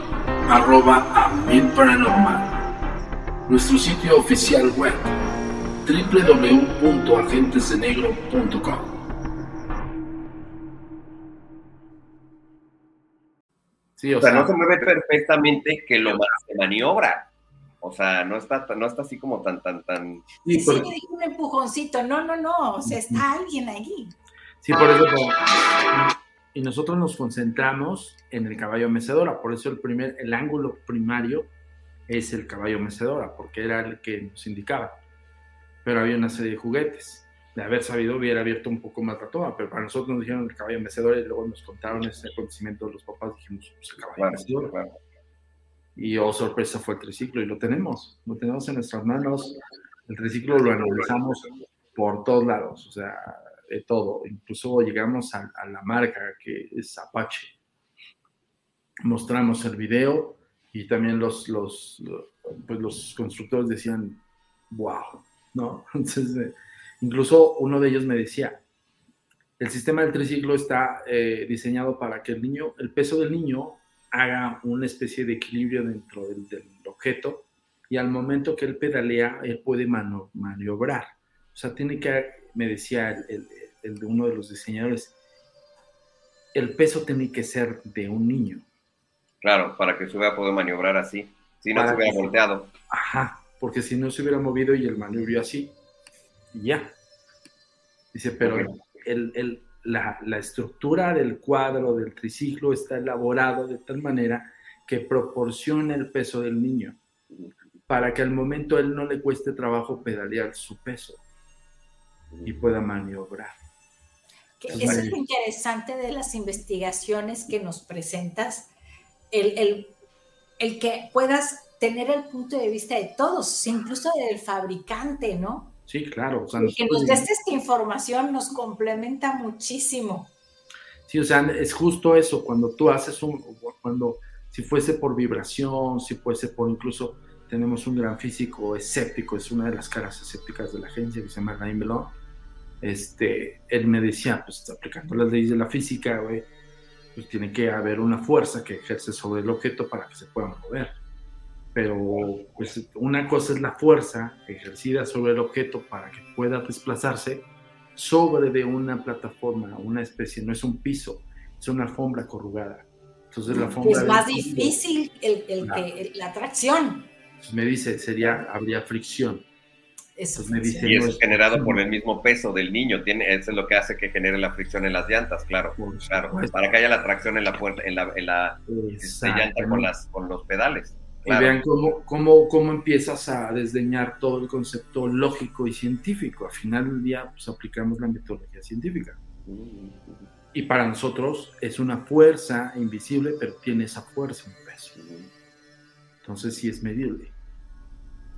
arroba a mí paranormal. Nuestro sitio oficial web www.agentesdenegro.com. Sí, o, sea, no se mueve perfectamente que lo se maniobra. O sea, no está, no está así como tan, tan, tan. Sí, sí me dijo un empujoncito. No, no, no. O sea, está alguien ahí. Sí, por eso. Y nosotros nos concentramos en el caballo mecedora. Por eso el primer, el ángulo primario es el caballo mecedora, porque era el que nos indicaba. Pero había una serie de juguetes. De haber sabido, hubiera abierto un poco más la toma, pero para nosotros nos dijeron el caballo mecedora y luego nos contaron ese acontecimiento de los papás. Dijimos, pues el caballo mecedora. Y oh, sorpresa, fue el triciclo y lo tenemos, lo tenemos en nuestras manos. El triciclo lo analizamos por todos lados, o sea, todo. Incluso llegamos a, la marca que es Apache. Mostramos el video y también los, pues los constructores decían, wow, ¿no? [laughs] Entonces, eh, incluso uno de ellos me decía, el sistema del triciclo está eh, diseñado para que el niño, el peso del niño haga una especie de equilibrio dentro del, objeto y al momento que él pedalea, él puede maniobrar. O sea, tiene que, me decía el, de uno de los diseñadores, el peso tiene que ser de un niño. Claro, para que se hubiera podido maniobrar así, si no se hubiera volteado. Ajá, porque si no se hubiera movido y el maniobro así, ya. Dice, pero el, el, la, estructura del cuadro del triciclo está elaborado de tal manera que proporciona el peso del niño, para que al momento él no le cueste trabajo pedalear su peso y pueda maniobrar. Eso es lo interesante de las investigaciones que nos presentas, el, el que puedas tener el punto de vista de todos, incluso del fabricante, ¿no? Sí, claro. y que nos des esta información nos complementa muchísimo. Sí, o sea, es justo eso, cuando tú haces un, cuando, si fuese por vibración, si fuese por incluso, tenemos un gran físico escéptico, es una de las caras escépticas de la agencia que se llama Melon, este, él me decía, pues aplicando las leyes de la física, güey, pues tiene que haber una fuerza que ejerce sobre el objeto para que se pueda mover pero pues una cosa es la fuerza ejercida sobre el objeto para que pueda desplazarse sobre de una plataforma, una especie, no es un piso, es una alfombra corrugada. Entonces la Es más difícil el, que, la tracción. me dice, sería, habría fricción. Eso me dice, y eso es generado por el mismo peso del niño, tiene, eso es lo que hace que genere la fricción en las llantas, claro, claro, para que haya la tracción en la puerta, en la, en la este, llanta con, las, con los pedales. Y vean cómo, cómo, cómo, empiezas a desdeñar todo el concepto lógico y científico. Al final del día, pues aplicamos la metodología científica. Y para nosotros es una fuerza invisible, pero tiene esa fuerza en peso. Entonces sí es medible.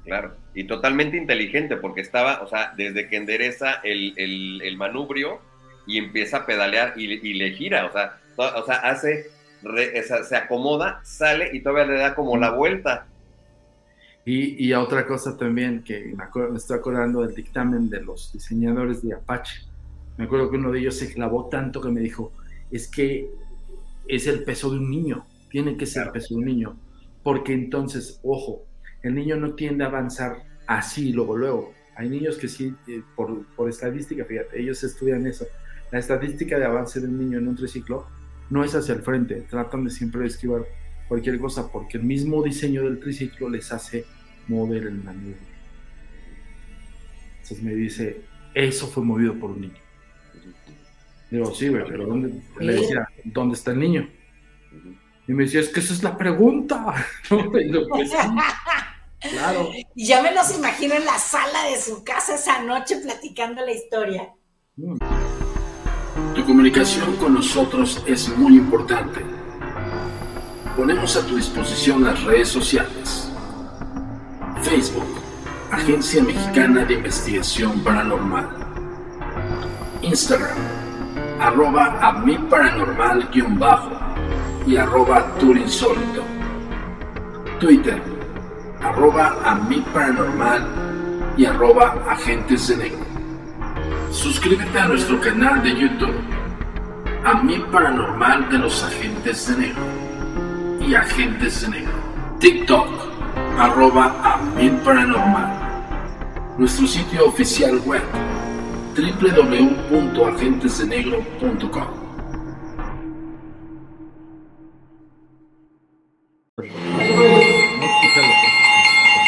Claro, y totalmente inteligente, porque estaba, o sea, desde que endereza el, el, manubrio y empieza a pedalear y, y le gira, o sea, o sea, hace se acomoda, sale y todavía le da como la vuelta. Y, y otra cosa también que me, estoy acordando del dictamen de los diseñadores de Apache. Me acuerdo que uno de ellos se clavó tanto que me dijo, es que es el peso de un niño, tiene que ser el peso de un niño, porque entonces, ojo, el niño no tiende a avanzar así luego, luego. Hay niños que sí, eh, por, por estadística, fíjate, ellos estudian eso. La estadística de avance de un niño en un triciclo no es hacia el frente, tratan de siempre esquivar cualquier cosa porque el mismo diseño del triciclo les hace mover el maniobro. Entonces me dice, eso fue movido por un niño. Digo, sí, pero ¿dónde? Le decía, ¿dónde está el niño? Y me decía, es que esa es la pregunta. [laughs] Pues claro. Y ya me los imagino en la sala de su casa esa noche platicando la historia. Mm. Tu comunicación con nosotros es muy importante. Ponemos a tu disposición las redes sociales. Facebook, Agencia Mexicana de Investigación Paranormal. Instagram, arroba a mi paranormal bajo y arroba turinsólito. Twitter, arroba a mi paranormal y arroba agentes de negro. Suscríbete a nuestro canal de YouTube, A mí Paranormal de los Agentes de Negro y Agentes de Negro. TikTok, arroba a mil paranormal. Nuestro sitio oficial web, www.agentesdenegro.com.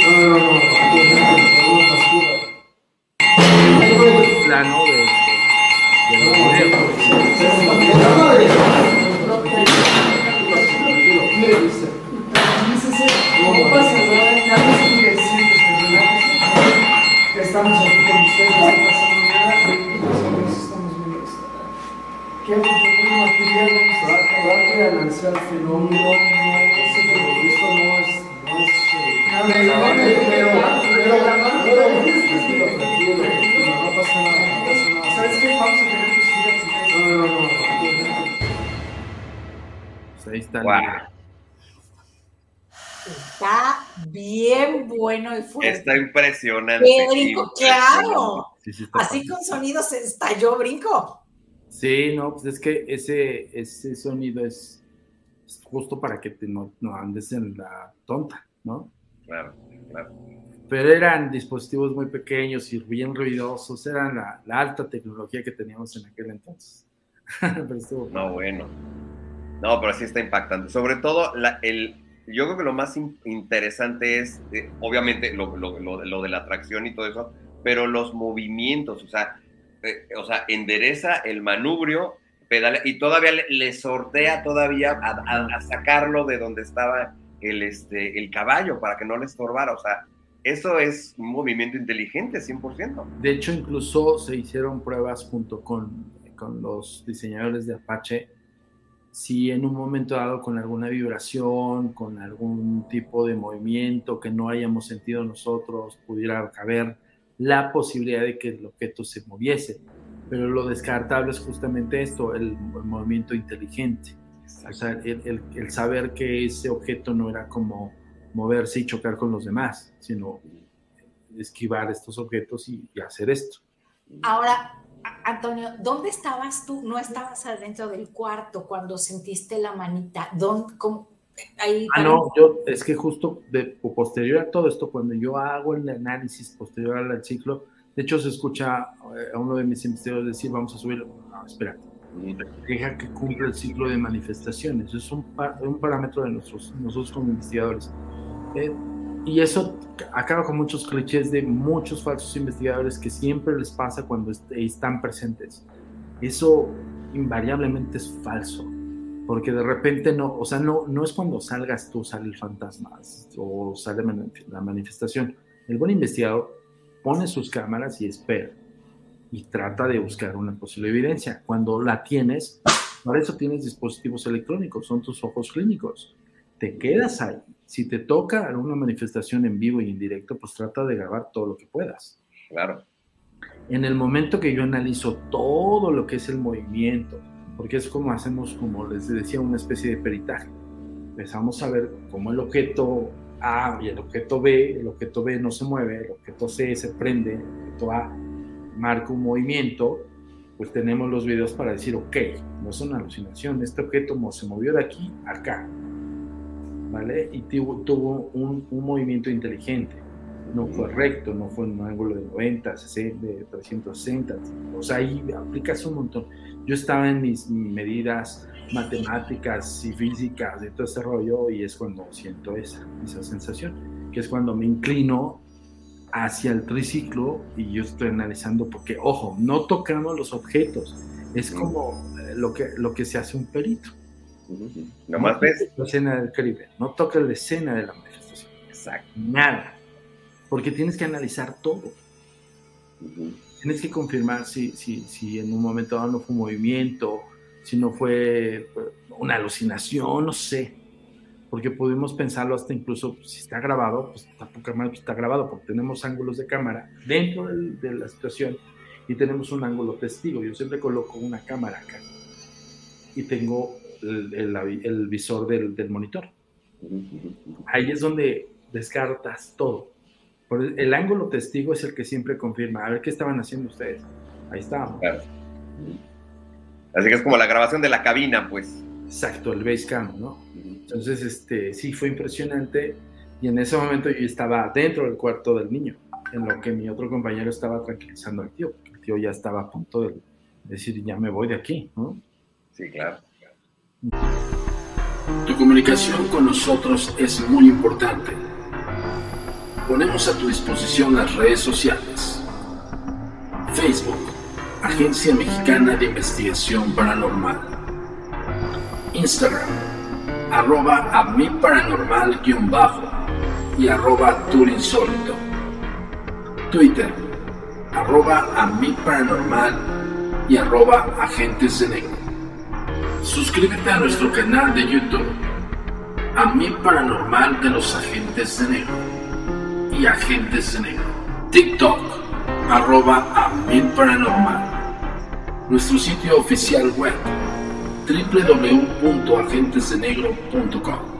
decir Estamos aquí con ustedes, no pasando nada, nosotros estamos viendo esto. ¿Qué fenómeno? Ahí está. Bien bueno y fuerte. Está impresionante. Qué brinco, claro. Sí, sí está Así con sonido se estalló brinco. Sí, no, pues es que ese, ese sonido es, es justo para que te no, no andes en la tonta, ¿no? Claro, claro. Pero eran dispositivos muy pequeños y bien ruidosos, eran la, la alta tecnología que teníamos en aquel entonces. [laughs] Pero estuvo No, bueno. No, pero sí está impactante. Sobre todo, la- el, yo creo que lo más in- interesante es, eh, obviamente, lo, lo- lo- lo de la atracción y todo eso, pero los movimientos, o sea, eh, o sea endereza el manubrio, pedalea, y todavía le, sortea todavía a, a- a sacarlo de donde estaba el, este, el caballo para que no le estorbara. O sea, eso es un movimiento inteligente, 100%. De hecho, incluso se hicieron pruebas junto con, con los diseñadores de Apache. Si en un momento dado con alguna vibración, con algún tipo de movimiento que no hayamos sentido nosotros, pudiera caber la posibilidad de que el objeto se moviese. Pero lo descartable es justamente esto, el, el movimiento inteligente. O sea, el, el- el saber que ese objeto no era como moverse y chocar con los demás, sino esquivar estos objetos y, y hacer esto. Ahora, Antonio, ¿dónde estabas tú? No estabas adentro del cuarto cuando sentiste la manita. ¿Dónde, cómo? Ahí Ah, no, yo, es que justo de, posterior a todo esto, cuando yo hago el análisis posterior al ciclo, de hecho se escucha eh, a uno de mis investigadores decir, vamos a subir, no, espera, deja que cumpla el ciclo de manifestaciones, es un, pa- un parámetro de nosotros, nosotros como investigadores. Eh, y eso acaba con muchos clichés de muchos falsos investigadores que siempre les pasa cuando est- están presentes. Eso invariablemente es falso porque de repente no, o sea, no, no es cuando salgas tú, sale el fantasma o sale la manifestación. El buen investigador pone sus cámaras y espera y trata de buscar una posible evidencia. Cuando la tienes, para eso tienes dispositivos electrónicos, son tus ojos clínicos. Te quedas ahí. Si te toca alguna manifestación en vivo y en directo, pues trata de grabar todo lo que puedas. Claro. En el momento que yo analizo todo lo que es el movimiento, porque es como hacemos, como les decía, una especie de peritaje. Empezamos a ver cómo el objeto A y el objeto B, el objeto B no se mueve, el objeto C se prende, el objeto A marca un movimiento, pues tenemos los videos para decir, ok, no es una alucinación, este objeto se movió de aquí a acá, ¿vale? Y tuvo, tuvo un, un movimiento inteligente, no fue recto, no fue en un ángulo de 90, 60, de 360, o sea, ahí aplicas un montón. Yo estaba en mis medidas matemáticas y físicas de todo ese rollo y es cuando siento esa, esa sensación, que es cuando me inclino hacia el triciclo y yo estoy analizando porque, ojo, no tocamos los objetos, es como eh, lo que, lo que se hace un perito. Nomás no ves. La escena del crimen, no toques la escena de la manifestación. Exacto. Nada. Porque tienes que analizar todo. Tienes que confirmar si, si, si en un momento dado no fue un movimiento, si no fue eh, una alucinación, no sé. porque pudimos pensarlo hasta incluso pues, si está grabado, pues tampoco está grabado, porque tenemos ángulos de cámara dentro de la situación y tenemos un ángulo testigo. Yo siempre coloco una cámara acá y tengo el, visor del, del, monitor. Ahí es donde descartas todo. el ángulo testigo es el que siempre confirma. A ver qué estaban haciendo ustedes. Ahí estábamos. Así que es como la grabación de la cabina, pues. Exacto, el base cam, ¿no? Entonces, este, sí, fue impresionante. Y en ese momento yo estaba dentro del cuarto del niño, en lo que mi otro compañero estaba tranquilizando al tío, porque el tío ya estaba a punto de decir, ya me voy de aquí, ¿no? Sí, claro. Tu comunicación con nosotros es muy importante. Ponemos a tu disposición las redes sociales. Facebook, Agencia Mexicana de Investigación Paranormal. Instagram, arroba a mi paranormal guion bajo y arroba turinsólito. Twitter, arroba a mi paranormal y arroba agentes de negro. Suscríbete a nuestro canal de YouTube, a paranormal de los agentes de negro y agentes de negro. TikTok, arroba a paranormal. Nuestro sitio oficial web www.agentesdenegro.com.